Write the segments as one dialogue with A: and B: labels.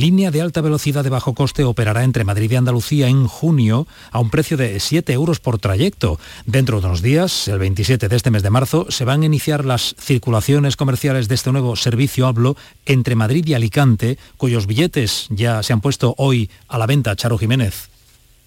A: Línea de alta velocidad de bajo coste operará entre Madrid y Andalucía en junio a un precio de 7 euros por trayecto. Dentro de unos días, el 27 de este mes de marzo, se van a iniciar las circulaciones comerciales de este nuevo servicio hablo entre Madrid y Alicante, cuyos billetes ya se han puesto hoy a la venta. Charo Jiménez.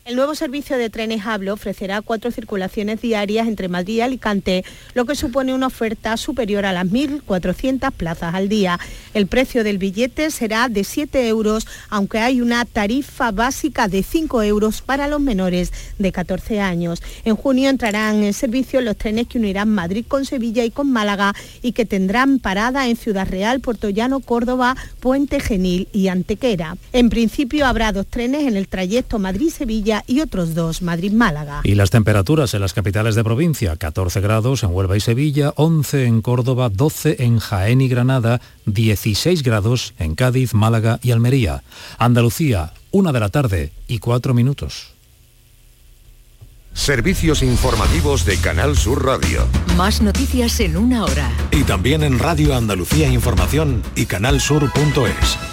B: El nuevo servicio de trenes Hablo ofrecerá cuatro circulaciones diarias entre Madrid y Alicante, lo que supone una oferta superior a las 1.400 plazas al día. El precio del billete será de 7 euros, aunque hay una tarifa básica de 5 euros para los menores de 14 años. En junio entrarán en servicio los trenes que unirán Madrid con Sevilla y con Málaga y que tendrán parada en Ciudad Real, Puerto Llano, Córdoba, Puente Genil y Antequera. En principio habrá dos trenes en el trayecto Madrid-Sevilla y otros dos Madrid-Málaga.
A: Y las temperaturas en las capitales de provincia, 14 grados en Huelva y Sevilla, 11 en Córdoba, 12 en Jaén y Granada, 16 grados en Cádiz, Málaga y Almería. Andalucía, una de la tarde y cuatro minutos.
C: Servicios informativos de Canal Sur Radio.
D: Más noticias en una hora.
C: Y también en Radio Andalucía Información y canalsur.es.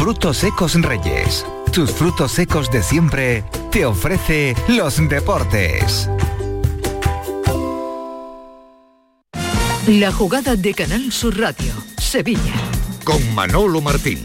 E: Frutos secos Reyes. Tus frutos secos de siempre te ofrece los deportes.
D: La jugada de Canal Sur Radio, Sevilla.
C: Con Manolo Martín.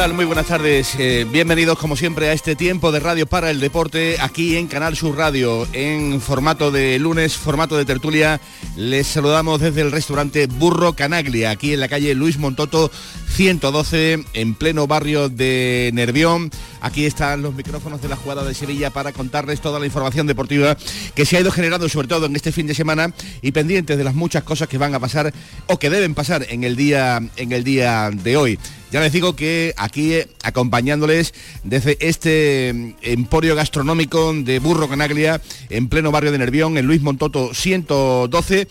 F: Muy buenas tardes. Eh, bienvenidos como siempre a este tiempo de radio para el deporte aquí en Canal Sur Radio en formato de lunes, formato de tertulia. Les saludamos desde el restaurante Burro Canaglia, aquí en la calle Luis Montoto 112, en pleno barrio de Nervión. Aquí están los micrófonos de la jugada de Sevilla para contarles toda la información deportiva que se ha ido generando sobre todo en este fin de semana y pendientes de las muchas cosas que van a pasar o que deben pasar en el día en el día de hoy. Ya les digo que aquí eh, acompañándoles desde este mm, emporio gastronómico de Burro Canaglia en pleno barrio de Nervión, en Luis Montoto 112,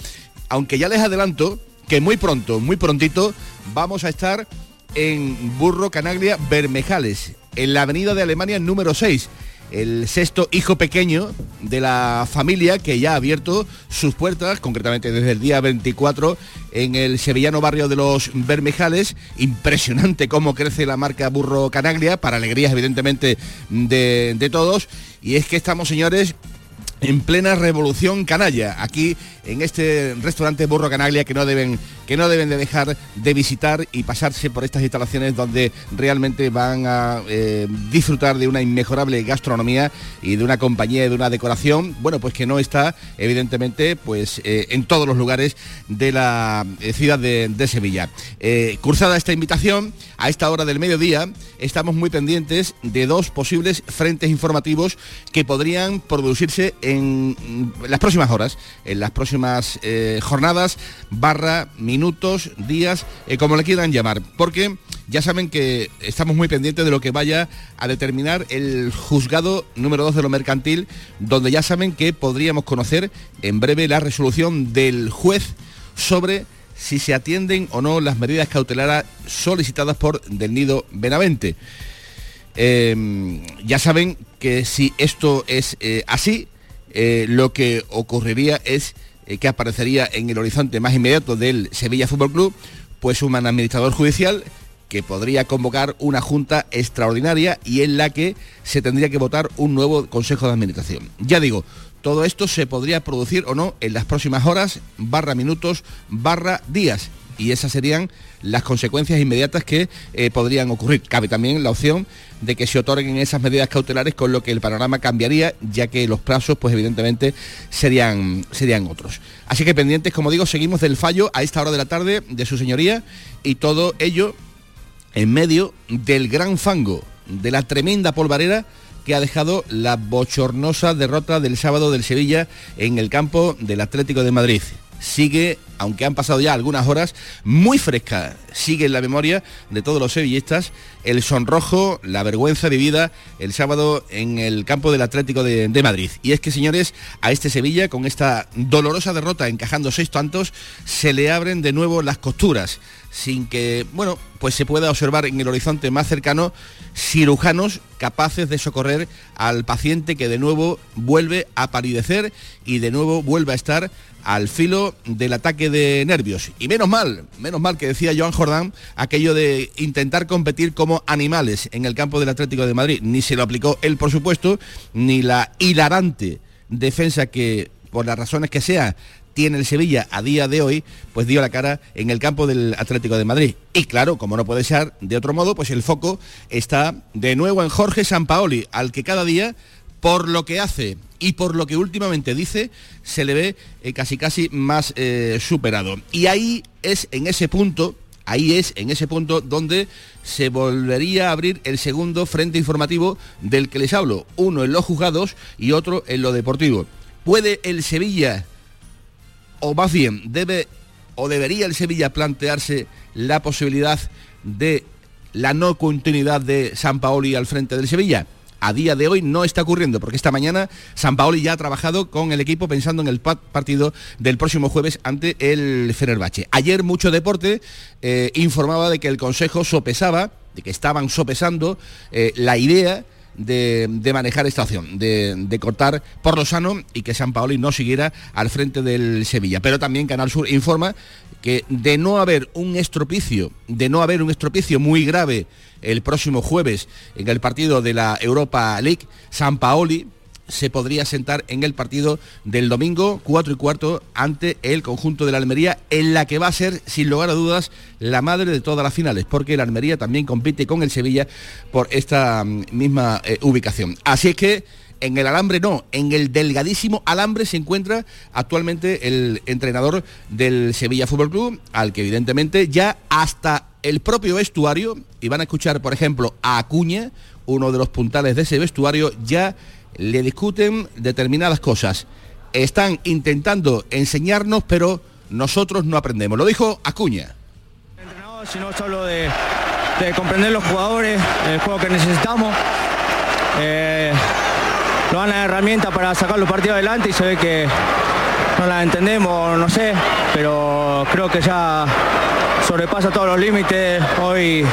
F: aunque ya les adelanto que muy pronto, muy prontito, vamos a estar en Burro Canaglia Bermejales, en la avenida de Alemania número 6 el sexto hijo pequeño de la familia que ya ha abierto sus puertas, concretamente desde el día 24, en el sevillano barrio de los Bermejales. Impresionante cómo crece la marca Burro Canaglia, para alegrías evidentemente de, de todos. Y es que estamos, señores, en plena revolución canalla, aquí en este restaurante Burro Canaglia que no deben que no deben de dejar de visitar y pasarse por estas instalaciones donde realmente van a eh, disfrutar de una inmejorable gastronomía y de una compañía y de una decoración, bueno, pues que no está evidentemente pues eh, en todos los lugares de la eh, ciudad de, Sevilla. cursada esta invitación, a esta hora del mediodía estamos muy pendientes de dos posibles frentes informativos que podrían producirse en las próximas horas, en las próximas jornadas, barra, días, eh, como le quieran llamar, porque ya saben que estamos muy pendientes de lo que vaya a determinar el juzgado número 2 de lo mercantil, donde ya saben que podríamos conocer en breve la resolución del juez sobre si se atienden o no las medidas cautelares solicitadas por Del Nido Benavente. Em, ya saben que si esto es eh, así, eh, lo que ocurriría es eh, que aparecería en el horizonte más inmediato del Sevilla Fútbol Club, pues un administrador judicial que podría convocar una junta extraordinaria y en la que se tendría que votar un nuevo Consejo de Administración. Ya digo, todo esto se podría producir o no en las próximas horas, barra minutos, barra días. y esas serían las consecuencias inmediatas que eh, podrían ocurrir. Cabe también la opción de que se otorguen esas medidas cautelares con lo que el panorama cambiaría, ya que los plazos, pues evidentemente, serían, serían otros. Así que pendientes, como digo, seguimos del fallo a esta hora de la tarde de su señoría y todo ello en medio del gran fango, de la tremenda polvareda que ha dejado la bochornosa derrota del sábado del Sevilla en el campo del Atlético de Madrid sigue, aunque han pasado ya algunas horas, muy fresca. Sigue en la memoria de todos los sevillistas el sonrojo, la vergüenza vivida el sábado en el campo del Atlético de, Madrid. Y es que, señores, a este Sevilla, con esta dolorosa derrota encajando seis tantos, se le abren de nuevo las costuras sin que, bueno, pues se pueda observar en el horizonte más cercano cirujanos capaces de socorrer al paciente que de nuevo vuelve a palidecer y de nuevo vuelve a estar al filo del ataque de nervios. Y menos mal, menos mal que decía Joan Jordán aquello de intentar competir como animales en el campo del Atlético de Madrid. Ni se lo aplicó él, por supuesto, ni la hilarante defensa que, por las razones que sea, tiene el Sevilla a día de hoy, pues dio la cara en el campo del Atlético de Madrid. Y claro, como no puede ser de otro modo, pues el foco está de nuevo en Jorge Sampaoli, al que cada día, por lo que hace y por lo que últimamente dice, se le ve eh, casi casi más eh, superado. Y ahí es en ese punto ahí es en ese punto donde se volvería a abrir el segundo frente informativo del que les hablo, uno en los juzgados y otro en lo deportivo. ¿Puede el Sevilla o más bien debe o debería el Sevilla plantearse la posibilidad de la no continuidad de San Paoli al frente del Sevilla? A día de hoy no está ocurriendo, porque esta mañana San Paoli ya ha trabajado con el equipo pensando en el partido del próximo jueves ante el Fenerbahce. Ayer mucho deporte eh, informaba de que el Consejo sopesaba, de que estaban sopesando eh, la idea de, manejar esta opción, de, cortar por lo sano y que San Paoli no siguiera al frente del Sevilla. Pero también Canal Sur informa que de no haber un estropicio, de no haber un estropicio muy grave el próximo jueves en el partido de la Europa League, San Paoli se podría sentar en el partido del domingo 4 y cuarto ante el conjunto de la Almería, en la que va a ser, sin lugar a dudas, la madre de todas las finales, porque la Almería también compite con el Sevilla por esta mm, misma eh, ubicación. Así es que en el alambre no, en el delgadísimo alambre se encuentra actualmente el entrenador del Sevilla Fútbol Club, al que evidentemente ya hasta el propio vestuario, y van a escuchar por ejemplo a Acuña, uno de los puntales de ese vestuario, ya le discuten determinadas cosas. Están intentando enseñarnos, pero nosotros no aprendemos. Lo dijo Acuña.
G: Entrenador, sino solo de, comprender los jugadores, el juego que necesitamos. Eh, nos dan la herramienta para sacar los partidos adelante y se ve que no la entendemos, no sé, pero creo que ya sobrepasa todos los límites. Hoy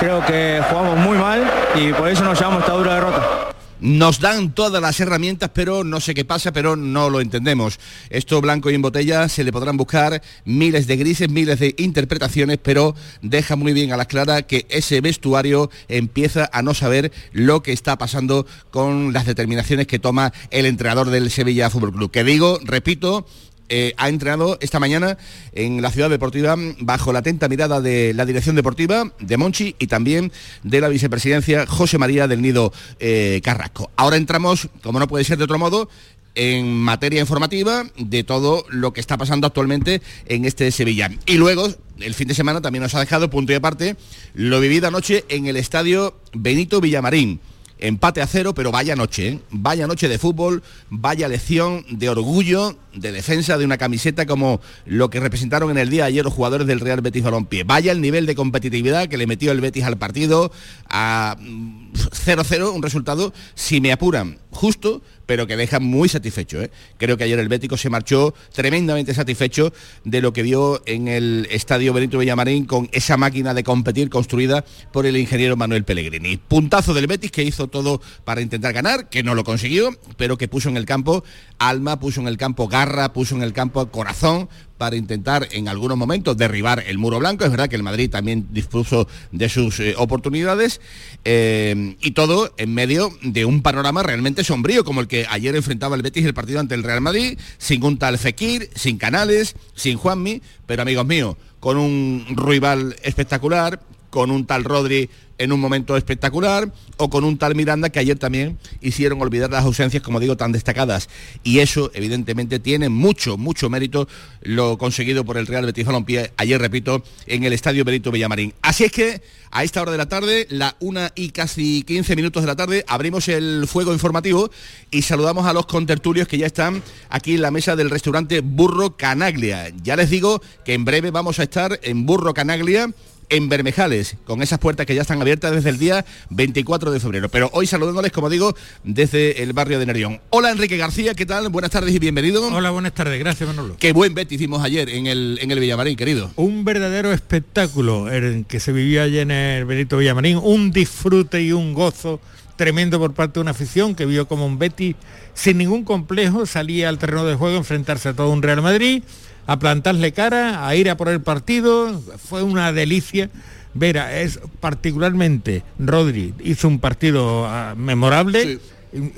G: creo que jugamos muy mal y por eso nos llevamos esta dura derrota.
F: Nos dan todas las herramientas, pero no sé qué pasa, pero no lo entendemos. Esto blanco y en botella se le podrán buscar miles de grises, miles de interpretaciones, pero deja muy bien a las claras que ese vestuario empieza a no saber lo que está pasando con las determinaciones que toma el entrenador del Sevilla Fútbol Club. Que digo, repito, eh, ha entrenado esta mañana en la ciudad deportiva bajo la atenta mirada de la dirección deportiva de Monchi y también de la vicepresidencia José María del Nido eh, Carrasco. Ahora entramos, como no puede ser de otro modo, en materia informativa de todo lo que está pasando actualmente en este Sevilla. Y luego, el fin de semana también nos ha dejado punto y aparte lo vivido anoche en el estadio Benito Villamarín empate a cero, pero vaya noche, ¿eh? vaya noche de fútbol, vaya lección de orgullo, de defensa de una camiseta como lo que representaron en el día de ayer los jugadores del Real Betis Balompié. Vaya el nivel de competitividad que le metió el Betis al partido a 0-0, mm, un resultado, si me apuran, justo, pero que deja muy satisfecho. ¿eh? Creo que ayer el Bético se marchó tremendamente satisfecho de lo que vio en el Estadio Benito Villamarín con esa máquina de competir construida por el ingeniero Manuel Pellegrini. Puntazo del Betis que hizo todo para intentar ganar, que no lo consiguió, pero que puso en el campo alma, puso en el campo puso en el campo corazón para intentar en algunos momentos derribar el muro blanco. Es verdad que el Madrid también dispuso de sus eh, oportunidades eh, y todo en medio de un panorama realmente sombrío como el que ayer enfrentaba el Betis el partido ante el Real Madrid, sin un tal Fekir, sin Canales, sin Juanmi, pero amigos míos, con un rival espectacular, con un tal Rodri en un momento espectacular o con un tal Miranda que ayer también hicieron olvidar las ausencias, como digo, tan destacadas. Y eso, evidentemente, tiene mucho, mucho mérito lo conseguido por el Real Betis Balompié, ayer, repito, en el Estadio Benito Villamarín. Así es que a esta hora de la tarde, la una y casi 15 minutos de la tarde, abrimos el fuego informativo y saludamos a los contertulios que ya están aquí en la mesa del restaurante Burro Canaglia. Ya les digo que en breve vamos a estar en Burro Canaglia en Bermejales, con esas puertas que ya están abiertas desde el día 24 de febrero. Pero hoy saludándoles, como digo, desde el barrio de Nervión. Hola Enrique García, ¿qué tal? Buenas tardes y bienvenido.
H: Hola, buenas tardes, gracias Manolo.
F: Qué buen bet hicimos ayer en el, en el Villamarín, querido.
H: Un verdadero espectáculo el que se vivía ayer en el Benito Villamarín, un disfrute y un gozo tremendo por parte de una afición que vio como un Betty sin ningún complejo salía al terreno de juego a enfrentarse a todo un Real Madrid a plantarle cara, a ir a por el partido. Fue una delicia. Ver, es particularmente Rodri hizo un partido ah, memorable,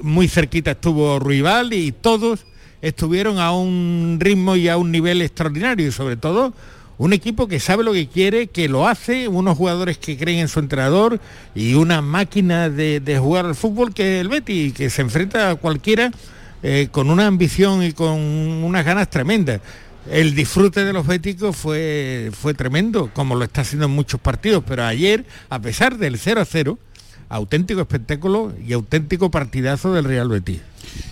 H: muy cerquita estuvo Ruibal y todos estuvieron a un ritmo y a un nivel extraordinario. Y sobre todo un equipo que sabe lo que quiere, que lo hace, unos jugadores que creen en su entrenador y una máquina de, jugar al fútbol que el Betty, que se enfrenta a cualquiera eh, con una ambición y con unas ganas tremendas el disfrute de los béticos fue, fue tremendo, como lo está haciendo en muchos partidos, pero ayer, a pesar del 0 a 0, auténtico espectáculo y auténtico partidazo del Real Betis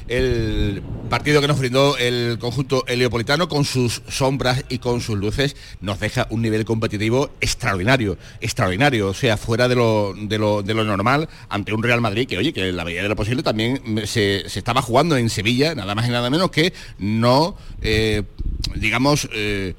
F: el partido que nos brindó el conjunto heliopolitano con sus sombras y con sus luces nos deja un nivel competitivo extraordinario, extraordinario, o sea, fuera de lo, de lo, normal ante un Real Madrid que, oye, que en la medida de lo posible también se, estaba jugando en Sevilla, nada más y nada menos que no, eh, digamos, eh,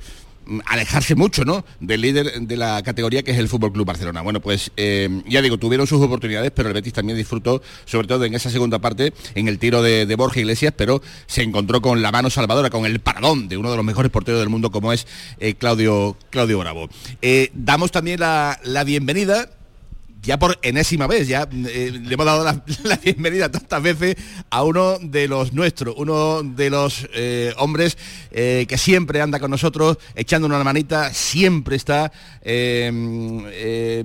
F: alejarse mucho ¿no? del líder de la categoría que es el Fútbol Club Barcelona. Bueno, pues eh, ya digo, tuvieron sus oportunidades, pero el Betis también disfrutó, sobre todo en esa segunda parte, en el tiro de, Borja Iglesias, pero se encontró con la mano salvadora, con el paradón de uno de los mejores porteros del mundo como es eh, Claudio, Claudio Bravo. Eh, damos también la, la bienvenida ya por enésima vez, ya eh, le hemos dado la, bienvenida tantas veces a uno de los nuestros, uno de los eh, hombres eh, que siempre anda con nosotros, echando una manita, siempre está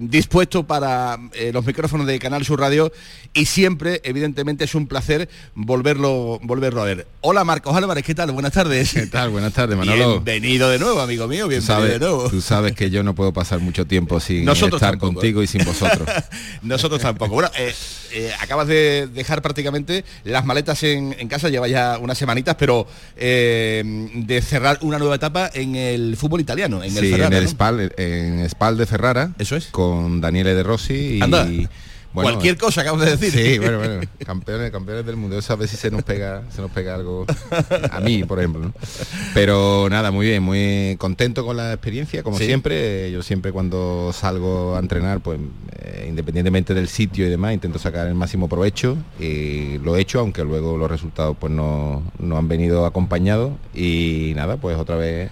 F: dispuesto para los micrófonos de Canal Sur Radio y siempre, evidentemente, es un placer volverlo, volverlo a ver. Hola Marcos Álvarez, ¿qué tal? Buenas tardes.
I: ¿Qué tal? Buenas tardes, Manolo.
F: Bienvenido de nuevo, amigo mío, bienvenido de nuevo.
I: Tú sabes que yo no puedo pasar mucho tiempo sin estar contigo y sin vosotros.
F: Nosotros tampoco. Bueno, eh, eh, acabas de dejar prácticamente las maletas en, casa, lleva ya unas semanitas, pero eh, de cerrar una nueva etapa en el fútbol italiano, en
I: el en el Spal, en Spal de Ferrara.
F: Eso es.
I: Con Daniele De Rossi y...
F: Cualquier cosa acabas de decir.
I: Sí, bueno, bueno, campeones, campeones del mundo. Eso a si se nos pega, se nos pega algo a mí, por ejemplo. Pero nada, muy bien, muy contento con la experiencia, como siempre. Yo siempre cuando salgo a entrenar, pues eh, independientemente del sitio y demás, intento sacar el máximo provecho. Y lo he hecho, aunque luego los resultados pues no, no han venido acompañados. Y nada, pues otra vez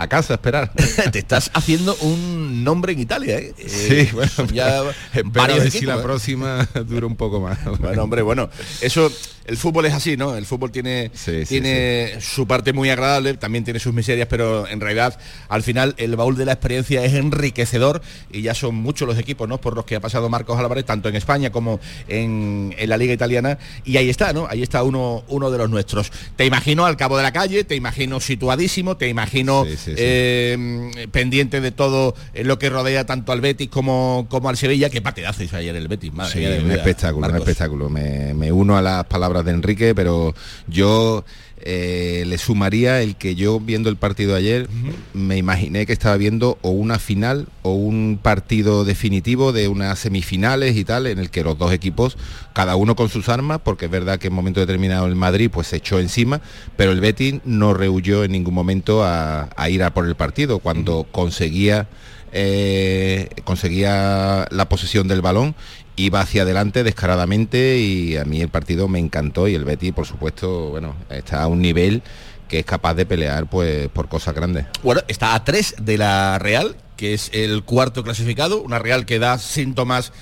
I: a casa a esperar.
F: Te estás haciendo un nombre en Italia, ¿eh?
I: Sí, eh, bueno, ya espero si la ¿eh? próxima dura un poco más.
F: Bueno, hombre, bueno, eso el fútbol es así, ¿no? El fútbol tiene, tiene su parte muy agradable, también tiene sus miserias, pero en realidad al final el baúl de la experiencia es enriquecedor y ya son muchos los equipos, ¿no? Por los que ha pasado Marcos Álvarez, tanto en España como en, la Liga Italiana, y ahí está, ¿no? Ahí está uno, uno de los nuestros. Te imagino al cabo de la calle, te imagino situadísimo, te imagino eh, pendiente de todo lo que rodea tanto al Betis como, como al Sevilla, que partidazo ayer el Betis,
I: madre un espectáculo, un espectáculo. me uno a las palabras de Enrique, pero yo eh, le sumaría el que yo viendo el partido ayer me imaginé que estaba viendo o una final o un partido definitivo de unas semifinales y tal en el que los dos equipos cada uno con sus armas porque es verdad que en un momento determinado el Madrid pues se echó encima pero el Betis no rehuyó en ningún momento a, ir a por el partido. Cuando conseguía eh, conseguía la posesión del balón iba hacia adelante descaradamente y a mí el partido me encantó y el Betty, por supuesto, bueno, está a un nivel que es capaz de pelear pues por cosas grandes.
F: Bueno, está a tres de la Real, que es el cuarto clasificado, una Real que da síntomas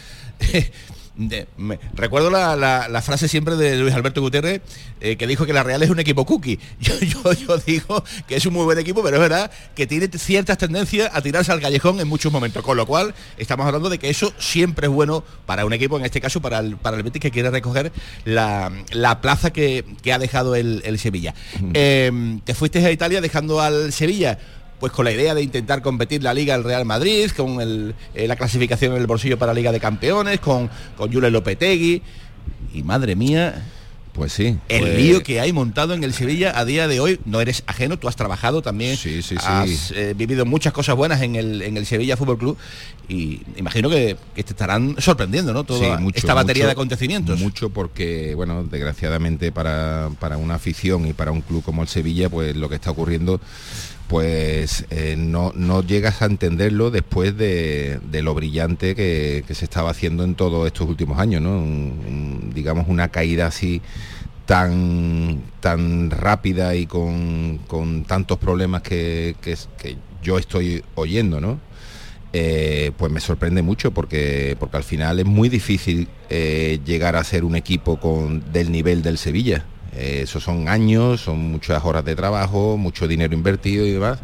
F: recuerdo la, frase siempre de Luis Alberto Gutiérrez eh, que dijo que la Real es un equipo cookie. Yo, digo que es un muy buen equipo, pero es verdad que tiene ciertas tendencias a tirarse al callejón en muchos momentos. Con lo cual estamos hablando de que eso siempre es bueno para un equipo, en este caso para el, para el Betis que quiere recoger la, plaza que, ha dejado el, Sevilla. Eh, te fuiste a Italia dejando al Sevilla pues con la idea de intentar competir la Liga del Real Madrid, con eh, la clasificación en el bolsillo para la Liga de Campeones, con, con Julio Lopetegui. Y madre mía,
I: pues sí.
F: El
I: pues
F: lío que hay montado en el Sevilla a día de hoy, no eres ajeno, tú has trabajado también, sí, sí, has eh, vivido muchas cosas buenas en el, en el Sevilla Fútbol Club y imagino que, te estarán sorprendiendo, ¿no? Toda esta batería de acontecimientos.
I: Mucho porque, bueno, desgraciadamente para, para una afición y para un club como el Sevilla, pues lo que está ocurriendo pues eh, no, llegas a entenderlo después de, lo brillante que, se estaba haciendo en todos estos últimos años, ¿no? digamos una caída así tan, tan rápida y con, tantos problemas que, yo estoy oyendo, ¿no? Eh, pues me sorprende mucho porque, porque al final es muy difícil eh, llegar a ser un equipo con, del nivel del Sevilla. Eh, esos son años, son muchas horas de trabajo, mucho dinero invertido y demás.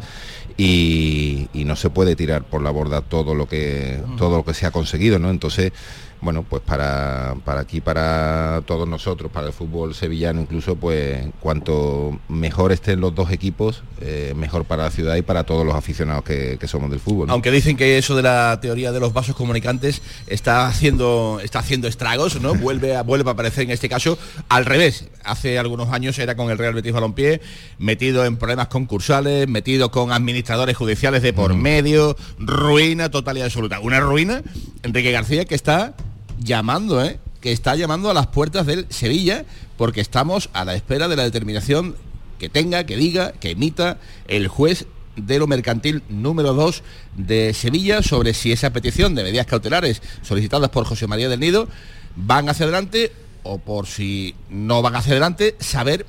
I: Y, y, no se puede tirar por la borda todo lo que todo lo que se ha conseguido, ¿no? Entonces bueno, pues para, para aquí, para todos nosotros, para el fútbol sevillano incluso, pues cuanto mejor estén los dos equipos, eh, mejor para la ciudad y para todos los aficionados que, somos del fútbol.
F: Aunque dicen que eso de la teoría de los vasos comunicantes está haciendo, está haciendo estragos, ¿no? Vuelve a, vuelve a aparecer en este caso al revés. Hace algunos años era con el Real Betis Balompié, metido en problemas concursales, metido con administradores judiciales de por medio, ruina total y absoluta. Una ruina, Enrique García, que está llamando, ¿eh? que está llamando a las puertas del Sevilla, porque estamos a la espera de la determinación que tenga, que diga, que emita el juez de lo mercantil número 2 de Sevilla sobre si esa petición de medidas cautelares solicitadas por José María del Nido van hacia adelante o por si no van hacia adelante, saber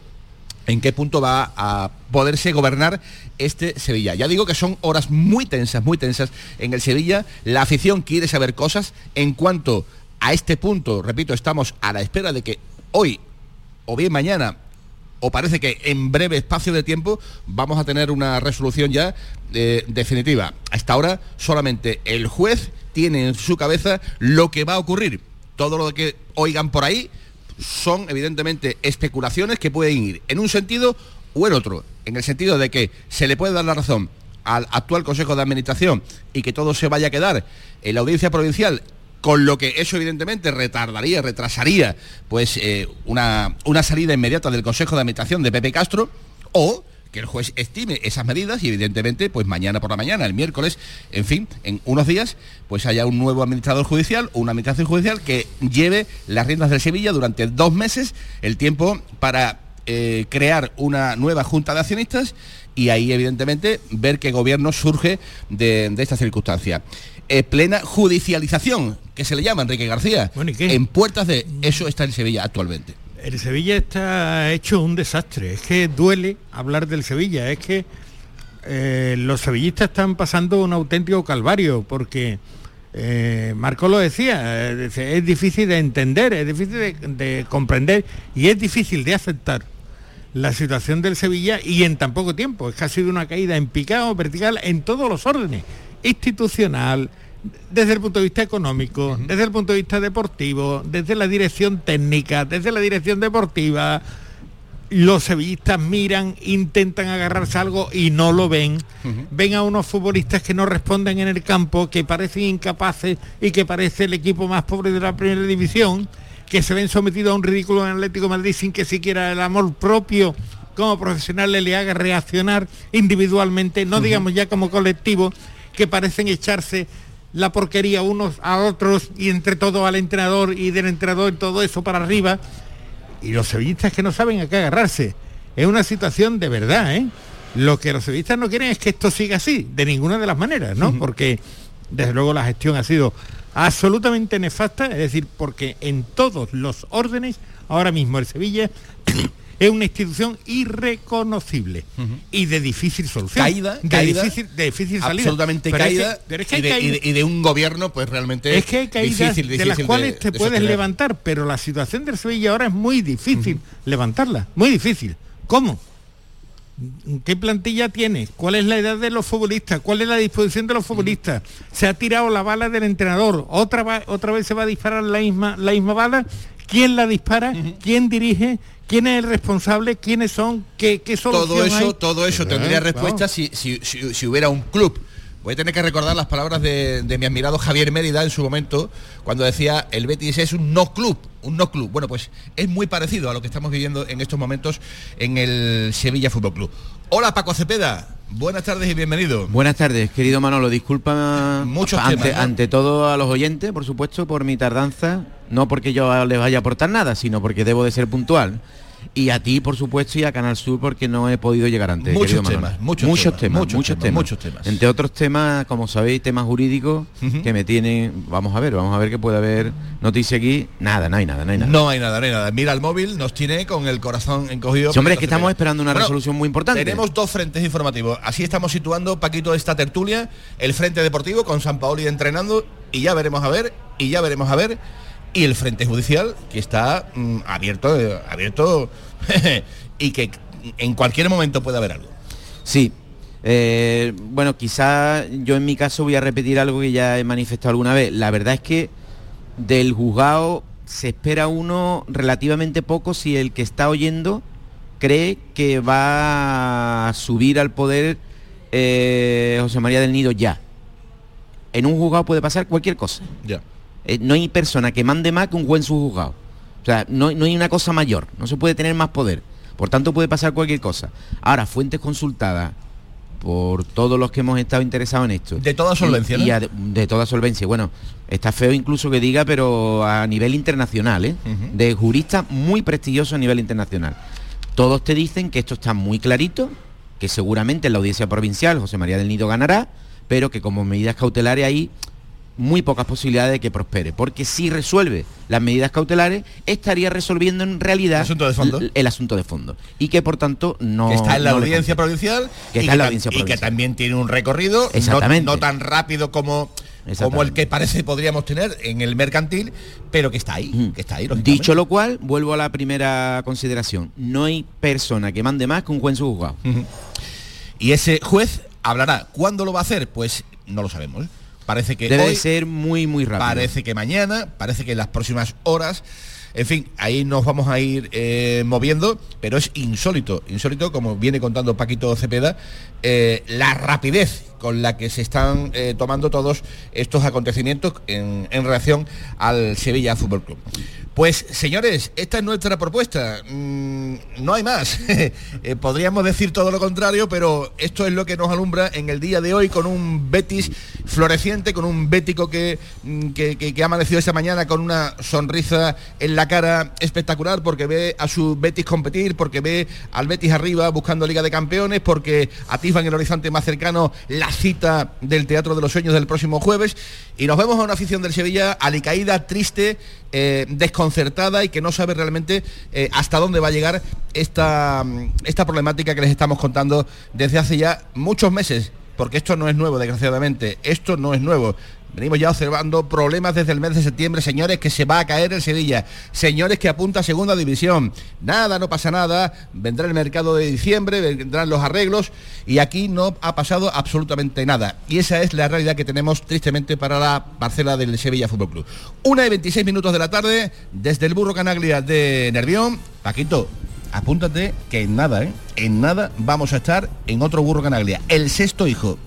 F: en qué punto va a poderse gobernar este Sevilla. Ya digo que son horas muy tensas, muy tensas en el Sevilla. La afición quiere saber cosas en cuanto a este punto, repito, estamos a la espera de que hoy o bien mañana o parece que en breve espacio de tiempo vamos a tener una resolución ya eh, definitiva. Hasta ahora solamente el juez tiene en su cabeza lo que va a ocurrir. Todo lo que oigan por ahí son evidentemente especulaciones que pueden ir en un sentido o en otro. En el sentido de que se le puede dar la razón al actual Consejo de Administración y que todo se vaya a quedar en la audiencia provincial con lo que eso evidentemente retardaría, retrasaría pues eh, una, una salida inmediata del Consejo de Administración de Pepe Castro, o que el juez estime esas medidas y evidentemente pues mañana por la mañana, el miércoles, en fin, en unos días, pues haya un nuevo administrador judicial o una administración judicial que lleve las riendas de Sevilla durante dos meses, el tiempo para eh, crear una nueva junta de accionistas y ahí evidentemente ver qué gobierno surge de, de esta circunstancia. Eh, plena judicialización, que se le llama Enrique García. En puertas de eso está en Sevilla actualmente.
H: El Sevilla está hecho un desastre. Es que duele hablar del Sevilla. Es que eh, los sevillistas están pasando un auténtico calvario porque eh, Marco lo decía, es difícil de entender, es difícil de, de, comprender y es difícil de aceptar la situación del Sevilla y en tan poco tiempo. Es que ha sido una caída en picado vertical en todos los órdenes institucional, desde el punto de vista económico, desde el punto de vista deportivo, desde la dirección técnica, desde la dirección deportiva. Los sevillistas miran, intentan agarrarse algo y no lo ven. Ven a unos futbolistas que no responden en el campo, que parecen incapaces y que parece el equipo más pobre de la primera división, que se ven sometidos a un ridículo en Atlético Madrid sin que siquiera el amor propio como profesional le haga reaccionar individualmente, no digamos ya como colectivo, que parecen echarse la porquería unos a otros y entre todo al entrenador y del entrenador y todo eso para arriba. Y los sevillistas que no saben a qué agarrarse. Es una situación de verdad, ¿eh? Lo que los sevillistas no quieren es que esto siga así, de ninguna de las maneras, ¿no? Porque desde luego la gestión ha sido absolutamente nefasta, es decir, porque en todos los órdenes, ahora mismo el Sevilla es una institución irreconocible y de difícil solución.
F: Caída,
H: de
F: caída,
H: difícil, de difícil salida.
F: absolutamente
H: Pero es que-
F: caída
H: pero es que
F: y, de,
H: caída-
F: y de- y de un gobierno pues realmente
H: es que hay caídas
F: difícil,
H: de las cuales te
F: de
H: puedes
F: sostener.
H: levantar, pero la situación del Sevilla ahora es muy difícil levantarla, muy difícil. ¿Cómo? ¿Qué plantilla tiene? ¿Cuál es la edad de los futbolistas? ¿Cuál es la disposición de los futbolistas? Se ha tirado la bala del entrenador. Otra, va- otra vez se va a disparar la misma, la misma bala. ¿Quién la dispara? ¿Quién dirige? ¿Quién es el responsable? ¿Quiénes son? ¿Qué, qué solución
F: todo eso,
H: hay?
F: todo eso tendría respuesta si, si- si- si hubiera un club. Voy a tener que recordar las palabras de, de mi admirado Javier Mérida en su momento, cuando decía el Betis es un no club, un no club. Bueno, pues es muy parecido a lo que estamos viviendo en estos momentos en el Sevilla Fútbol Club. Hola Paco Cepeda, buenas tardes y bienvenido.
J: Buenas tardes, querido Manolo. Disculpa
F: Muchos
J: ante,
F: temas, ¿no?
J: ante todo a los oyentes, por supuesto, por mi tardanza. No porque yo les vaya a aportar nada, sino porque debo de ser puntual. Y a ti, por supuesto, y a Canal Sur porque no he podido llegar antes.
F: Muchos temas, muchos
J: muchos
F: temas,
J: temas,
F: muchos temas,
J: temas,
F: muchos temas.
J: Entre otros temas, como sabéis, temas jurídicos que me tienen. Vamos a ver, vamos a ver que puede haber noticia aquí. Nada, no hay nada, no hay nada.
F: No hay nada, no hay nada. Mira el móvil, nos tiene con el corazón encogido.
J: Sí, hombre, es que estamos esperando una
F: Bueno,
J: resolución muy importante.
F: Tenemos dos frentes informativos. Así estamos situando, Paquito, esta tertulia, el frente deportivo con San Paoli entrenando y ya veremos a ver, y ya veremos a ver, y el frente judicial que está mm, abierto, eh, abierto y que en cualquier momento puede haber algo.
J: Sí. Eh, bueno, quizá yo en mi caso voy a repetir algo que ya he manifestado alguna vez. La verdad es que del juzgado se espera uno relativamente poco si el que está oyendo cree que va a subir al poder eh, José María del Nido ya. En un juzgado puede pasar cualquier cosa.
F: Ya.
J: Eh, no hay persona que mande más que un juez en su juzgado. O sea, no, no hay una cosa mayor, no se puede tener más poder. Por tanto, puede pasar cualquier cosa. Ahora, fuentes consultadas por todos los que hemos estado interesados en esto.
F: De toda solvencia,
J: Y- y
F: ¿no?
J: a- de toda solvencia. Bueno, está feo incluso que diga, pero a nivel internacional, ¿eh? De juristas muy prestigiosos a nivel internacional. Todos te dicen que esto está muy clarito, que seguramente en la audiencia provincial José María del Nido ganará, pero que como medidas cautelares hay muy pocas posibilidades de que prospere, porque si resuelve las medidas cautelares, estaría resolviendo en realidad
F: ¿Asunto de fondo?
J: l- el asunto de fondo. Y que por tanto no...
F: que está en la
J: no
F: audiencia provincial
J: Que
F: y,
J: está en la audiencia
F: y que también tiene un recorrido
J: Exactamente.
F: no tan rápido como, como el que parece podríamos tener en el mercantil, pero que está ahí, que está ahí.
J: Dicho lo cual, vuelvo a la primera consideración. No hay persona que mande más que un juez juzgado.
F: Y ese juez hablará. ¿Cuándo lo va a hacer? Pues no lo sabemos. Parece que
J: Debe
F: hoy,
J: ser muy, muy rápido.
F: parece que mañana, parece que en las próximas horas. En fin, ahí nos vamos a ir eh, moviendo, pero es insólito, insólito, como viene contando Paquito Cepeda, eh, la rapidez con la que se están eh, tomando todos estos acontecimientos en, en relación al Sevilla Fútbol Club. Pues señores, esta es nuestra propuesta. Mm, no hay más. Eh, podríamos decir todo lo contrario, pero esto es lo que nos alumbra en el día de hoy con un Betis floreciente, con un Bético que, mm, que, que- ha amanecido esta mañana con una sonrisa en la cara espectacular porque ve a su Betis competir, porque ve al Betis arriba buscando Liga de Campeones, porque atisba en el horizonte más cercano la cita del Teatro de los Sueños del próximo jueves. Y nos vemos a una afición del Sevilla alicaída, triste, eh, y que no sabe realmente eh, hasta dónde va a llegar esta, mm, esta problemática que les estamos contando desde hace ya muchos meses. Porque esto no es nuevo, desgraciadamente. Esto no es nuevo. Venimos ya observando problemas desde el mes de septiembre, señores, que se va a caer el Sevilla. Señores que apunta a segunda división. Nada, no pasa nada. Vendrá el mercado de diciembre, vendrán los arreglos y aquí no ha pasado absolutamente nada. Y esa es la realidad que tenemos tristemente para la parcela del Sevilla Fútbol Club. Una y 26 minutos de la tarde, desde el Burro Canaglia de Nervión. Paquito, apúntate que en nada, ¿eh? En nada vamos a estar en otro Burro Canaglia. El sexto hijo,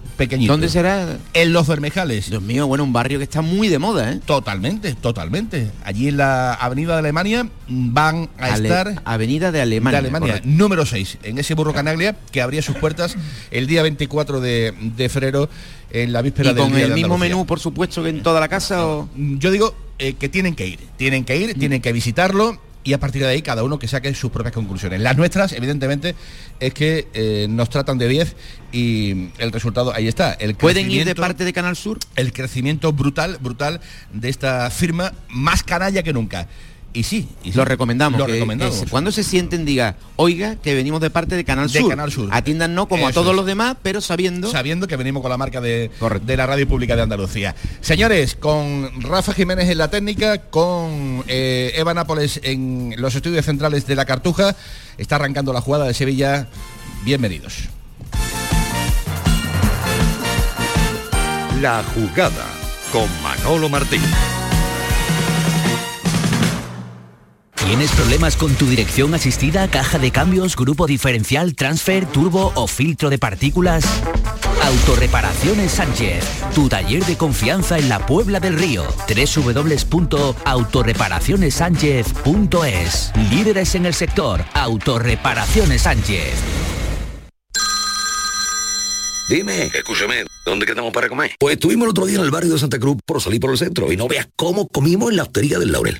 J: ¿Dónde será?
F: En Los Bermejales.
J: Dios mío, bueno, un barrio que está muy de moda, ¿eh?
F: Totalmente, totalmente. Allí en la Avenida de Alemania mm, van a
J: Ale-
F: estar
J: Avenida de Alemania.
F: de Alemania,
J: correcto.
F: número 6, en ese burro canaglia que abría sus puertas el día 24 de, de febrero en la víspera
J: Y
F: del
J: con
F: Día
J: el
F: de
J: mismo menú, por supuesto, que en toda la casa o...
F: Mm, Yo digo eh, que tienen que ir, tienen que ir, tienen que visitarlo y a partir de ahí cada uno que saque sus propias conclusiones. Las nuestras, evidentemente, es que eh, nos tratan de 10 y el resultado ahí está. El
J: ¿Pueden ir de parte de Canal Sur?
F: el crecimiento brutal, brutal de esta firma más canalla que nunca. Y sí, y sí.
J: lo recomendamos.
F: Lo
J: que-
F: recomendamos.
J: que se- cuando se sienten diga, oiga, que venimos de parte de Canal
F: De
J: Sur.
F: Canal Sur.
J: Atiéndanos como a todos
F: es.
J: los demás, pero sabiendo.
F: sabiendo que venimos con la marca de, de la radio pública de Andalucía. Señores, con Rafa Jiménez en la técnica, con eh, Eva Nápoles en los estudios centrales de la Cartuja, está arrancando la jugada de Sevilla. Bienvenidos.
K: La jugada con Manolo Martín.
L: ¿Tienes problemas con tu dirección asistida, caja de cambios, grupo diferencial, transfer, turbo o filtro de partículas? Autorreparaciones Sánchez, tu taller de confianza en la Puebla del Río. www.autorreparacionessánchez.es. Líderes en el sector, Autorreparaciones Sánchez.
M: Dime, escúchame, ¿dónde quedamos para comer? Pues estuvimos el otro día en el barrio de Santa Cruz por salir por el centro y no veas cómo comimos en la hostería del Laurel.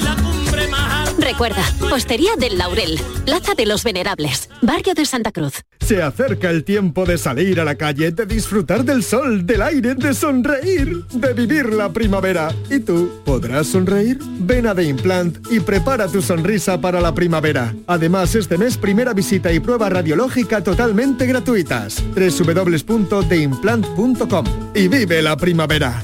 N: Recuerda, Hostería del Laurel, Plaza de los Venerables, Barrio de Santa Cruz.
O: Se acerca el tiempo de salir a la calle, de disfrutar del sol, del aire, de sonreír, de vivir la primavera. ¿Y tú podrás sonreír? Ven a The Implant y prepara tu sonrisa para la primavera. Además, este mes primera visita y prueba radiológica totalmente gratuitas. www.theimplant.com y vive la primavera.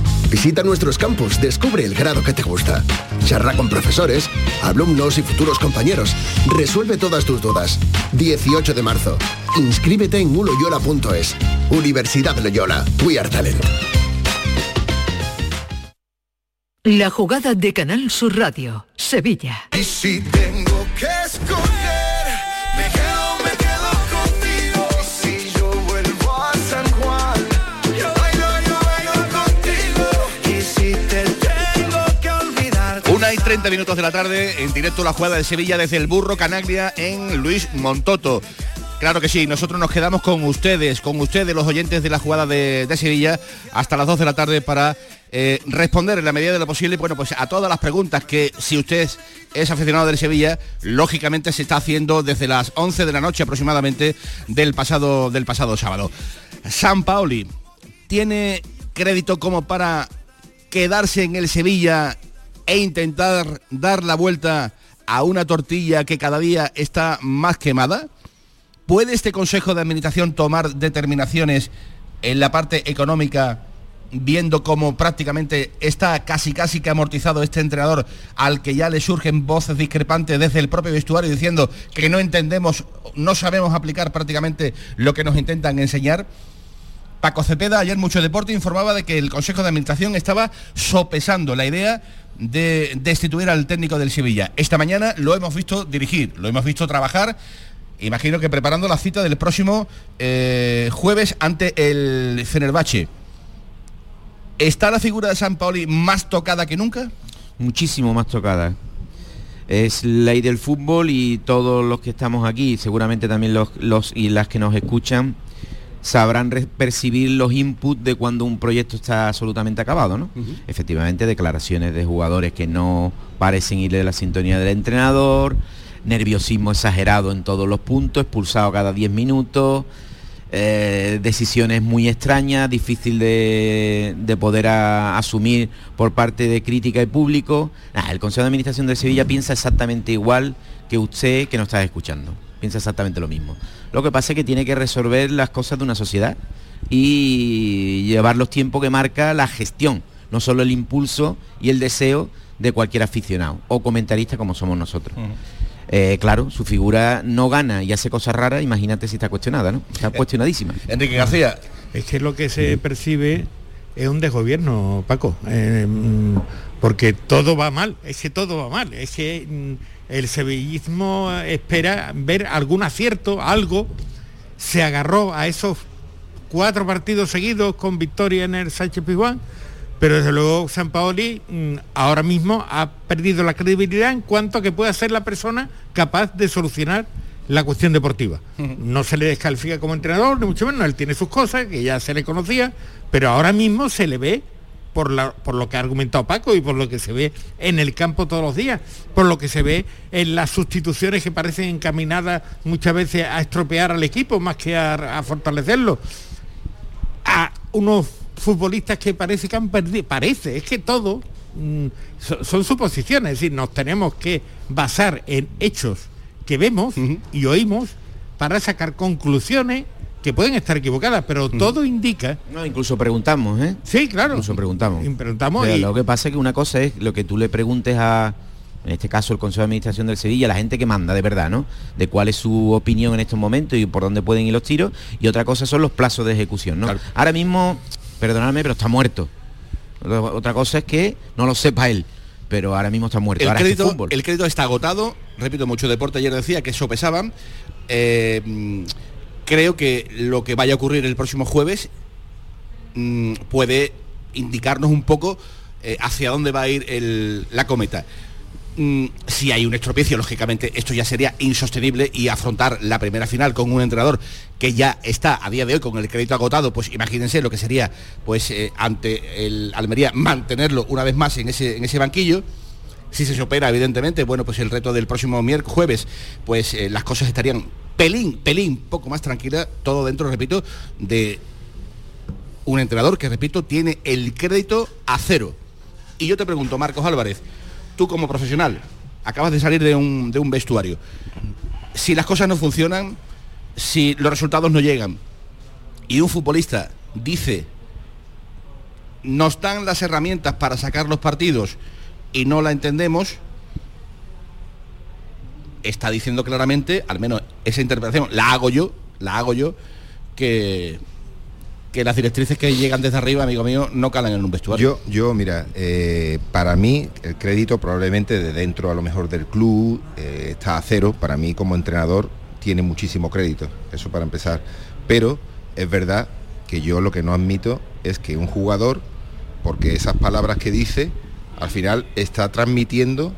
P: Visita nuestros campus, descubre el grado que te gusta. Charla con profesores, alumnos y futuros compañeros. Resuelve todas tus dudas. 18 de marzo. Inscríbete en uloyola.es. Universidad Loyola. We are talent.
D: La jugada de Canal Sur Radio, Sevilla.
Q: Y si tengo que escoger,
F: 30 minutos de la tarde, en directo la jugada de Sevilla desde el Burro Canaglia en Luis Montoto. Claro que sí, nosotros nos quedamos con ustedes, con ustedes los oyentes de la jugada de, Sevilla hasta las 2 de la tarde para eh, responder en la medida de lo posible bueno, pues a todas las preguntas que si usted es aficionado del Sevilla, lógicamente se está haciendo desde las 11 de la noche aproximadamente del pasado, del pasado sábado. San Paoli tiene crédito como para quedarse en el Sevilla e intentar dar la vuelta a una tortilla que cada día está más quemada? ¿Puede este Consejo de Administración tomar determinaciones en la parte económica viendo cómo prácticamente está casi casi que amortizado este entrenador al que ya le surgen voces discrepantes desde el propio vestuario diciendo que no entendemos, no sabemos aplicar prácticamente lo que nos intentan enseñar? Paco Cepeda, ayer Mucho Deporte informaba de que el Consejo de Administración estaba sopesando la idea de destituir al técnico del Sevilla. Esta mañana lo hemos visto dirigir, lo hemos visto trabajar, imagino que preparando la cita del próximo eh, jueves ante el Fenerbahce. ¿Está la figura de San Paoli más tocada que nunca?
J: Muchísimo más tocada. Es ley del fútbol y todos los que estamos aquí, seguramente también los, los y las que nos escuchan, sabrán percibir los inputs de cuando un proyecto está absolutamente acabado, ¿no? Efectivamente, declaraciones de jugadores que no parecen irle de la sintonía del entrenador, nerviosismo exagerado en todos los puntos, expulsado cada 10 minutos, eh, decisiones muy extrañas, difícil de, de poder a- asumir por parte de crítica y público. Nah, el Consejo de Administración de Sevilla piensa exactamente igual que usted que nos está escuchando. Piensa exactamente lo mismo. Lo que pasa es que tiene que resolver las cosas de una sociedad y llevar los tiempos que marca la gestión, no solo el impulso y el deseo de cualquier aficionado o comentarista como somos nosotros. Eh, claro, su figura no gana y hace cosas raras, imagínate si está cuestionada, ¿no? Está cuestionadísima.
F: Enrique García.
H: Es que lo que se percibe es un desgobierno, Paco. eh, mm, porque todo va mal, es que todo va mal, es que mm, el sevillismo espera ver algún acierto, algo, se agarró a esos cuatro partidos seguidos con victoria en el Sánchez Pizjuán, pero desde luego San Paoli mm, ahora mismo ha perdido la credibilidad en cuanto a que pueda ser la persona capaz de solucionar la cuestión deportiva. No se le descalifica como entrenador, ni mucho menos, él tiene sus cosas, que ya se le conocía, pero ahora mismo se le ve por, la- por lo que ha argumentado Paco y por lo que se ve en el campo todos los días, por lo que se ve en las sustituciones que parecen encaminadas muchas veces a estropear al equipo más que a, a fortalecerlo. A unos futbolistas que parece que han perdido, parece, es que todo mm, so- son suposiciones, es decir, nos tenemos que basar en hechos que vemos y oímos para sacar conclusiones que pueden estar equivocadas, pero todo indica
J: No, incluso preguntamos, ¿eh?
H: Sí, claro.
J: Incluso preguntamos.
H: preguntamos
J: Pero
H: y-
J: Lo que pasa es que una cosa es lo que tú le preguntes a, en este caso, el Consejo de Administración del Sevilla, la gente que manda de verdad, ¿no? De cuál es su opinión en estos momentos y por dónde pueden ir los tiros. Y otra cosa son los plazos de ejecución, ¿no? Ahora mismo, perdonadme, pero está muerto. Otra- cosa es que no lo sepa él, pero ahora mismo está muerto.
F: El
J: Ahora
F: crédito, el crédito está agotado, repito, mucho deporte ayer decía que sopesaban. Eh, mm, creo que lo que vaya a ocurrir el próximo jueves mm, puede indicarnos un poco eh, hacia dónde va a ir la cometa. Mm, si hay un estropicio, lógicamente esto ya sería insostenible y afrontar la primera final con un entrenador que ya está a día de hoy con el crédito agotado, pues imagínense lo que sería pues eh, ante el Almería mantenerlo una vez más en ese, en ese banquillo. Si se supera, evidentemente, bueno, pues el reto del próximo miércoles, jueves, pues eh, las cosas estarían pelín, pelín, poco más tranquilas, todo dentro, repito, de un entrenador que, repito, tiene el crédito a cero. Y yo te pregunto, Marcos Álvarez, tú como profesional, acabas de salir de un, de un vestuario, si las cosas no funcionan, si los resultados no llegan, y un futbolista dice, nos dan las herramientas para sacar los partidos y no la entendemos, está diciendo claramente, al menos esa interpretación la hago yo, la hago yo, que, que las directrices que llegan desde arriba, amigo mío, no calan en un vestuario.
I: Yo, yo mira, eh, para mí el crédito probablemente de dentro a lo mejor del club eh, está a cero. Para mí como entrenador tiene muchísimo crédito, eso para empezar. Pero es verdad que yo lo que no admito es que un jugador, porque esas palabras que dice, al final está transmitiendo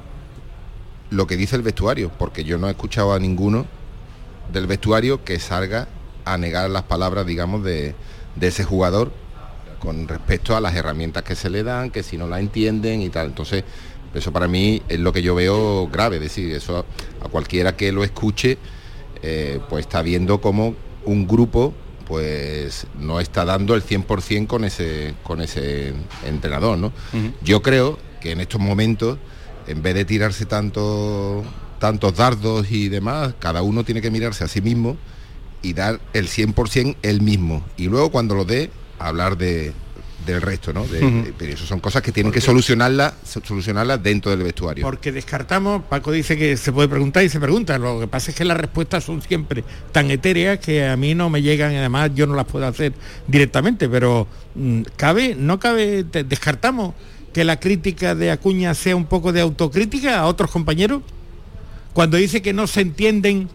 I: lo que dice el vestuario, porque yo no he escuchado a ninguno del vestuario que salga a negar las palabras, digamos, de, de ese jugador con respecto a las herramientas que se le dan, que si no la entienden y tal. Entonces, eso para mí es lo que yo veo grave, es decir, eso a cualquiera que lo escuche, eh, pues está viendo como un grupo pues no está dando el 100% con ese, con ese entrenador, ¿no? Yo creo que en estos momentos, en vez de tirarse tanto, tantos dardos y demás, cada uno tiene que mirarse a sí mismo y dar el 100% él mismo. Y luego cuando lo dé, hablar de, del resto, ¿no? De-
H: Ujú.
I: de- pero eso son cosas que tienen que solucionarlas solucionarlas dentro del vestuario.
H: Porque descartamos, Paco dice que se puede preguntar y se pregunta, lo que pasa es que las respuestas son siempre tan etéreas que a mí no me llegan y además yo no las puedo hacer directamente, pero mm, cabe, no cabe, descartamos que la crítica de Acuña sea un poco de autocrítica a otros compañeros, cuando dice que no se entienden,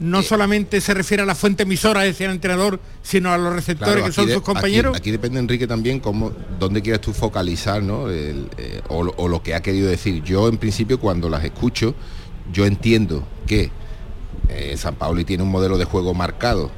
H: no solamente se refiere a la fuente emisora, decía el entrenador, sino a los receptores
I: Claro,
H: que son
I: de-
H: sus compañeros.
I: Aquí, aquí depende, Enrique, también cómo, dónde quieras tú focalizar, ¿no? El, eh, o, lo- o lo que ha querido decir. Yo, en principio, cuando las escucho, yo entiendo que eh, San Pauli tiene un modelo de juego marcado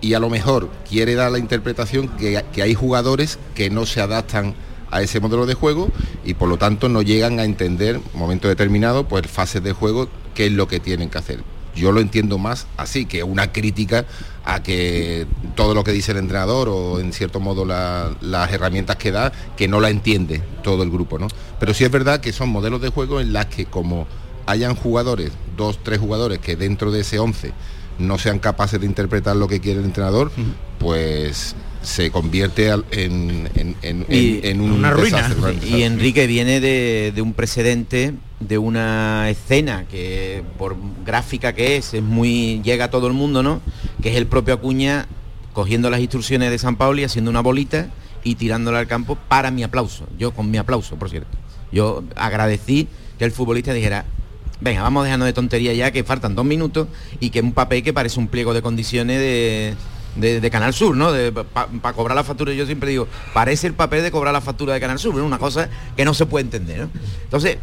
I: y a lo mejor quiere dar la interpretación que, que hay jugadores que no se adaptan a ese modelo de juego y por lo tanto no llegan a entender momento determinado pues fases de juego qué es lo que tienen que hacer. Yo lo entiendo más así que una crítica a que todo lo que dice el entrenador o en cierto modo la- las herramientas que da que no la entiende todo el grupo no pero sí es verdad que son modelos de juego en las que como hayan jugadores dos tres jugadores que dentro de ese 11 no sean capaces de interpretar lo que quiere el entrenador pues se convierte al- en, en- en-
J: Y-
I: en- en un desastre, un
J: Y. Enrique viene de, de un precedente, de una escena que por gráfica que es, es muy. llega a todo el mundo, ¿no? Que es el propio Acuña cogiendo las instrucciones de San Pablo y haciendo una bolita y tirándolo al campo para mi aplauso. Yo con mi aplauso, por cierto. Yo agradecí que el futbolista dijera, venga, vamos dejando de tontería ya, que faltan dos minutos y que un papel que parece un pliego de condiciones de, de- de Canal Sur, ¿no? Para cobrar la factura, yo siempre digo, parece el papel de cobrar la factura de Canal Sur, es una cosa que no se puede entender, ¿no? Entonces,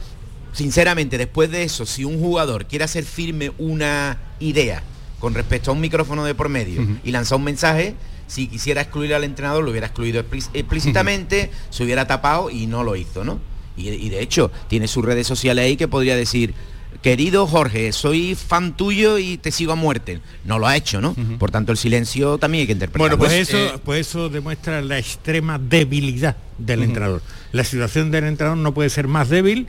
J: sinceramente, después de eso, si un jugador quiere hacer firme una idea con respecto a un micrófono de por medio y lanzar un mensaje, si quisiera excluir al entrenador, lo hubiera excluido explí- explícitamente, se hubiera tapado y no lo hizo, ¿no? Y, y de hecho, tiene sus redes sociales ahí que podría decir, querido Jorge, soy fan tuyo y te sigo a muerte. No lo ha hecho, ¿no? Por tanto, el silencio también hay que interpretarlo.
H: Bueno, pues, eso, pues eso demuestra la extrema debilidad del entrenador. La situación del entrenador no puede ser más débil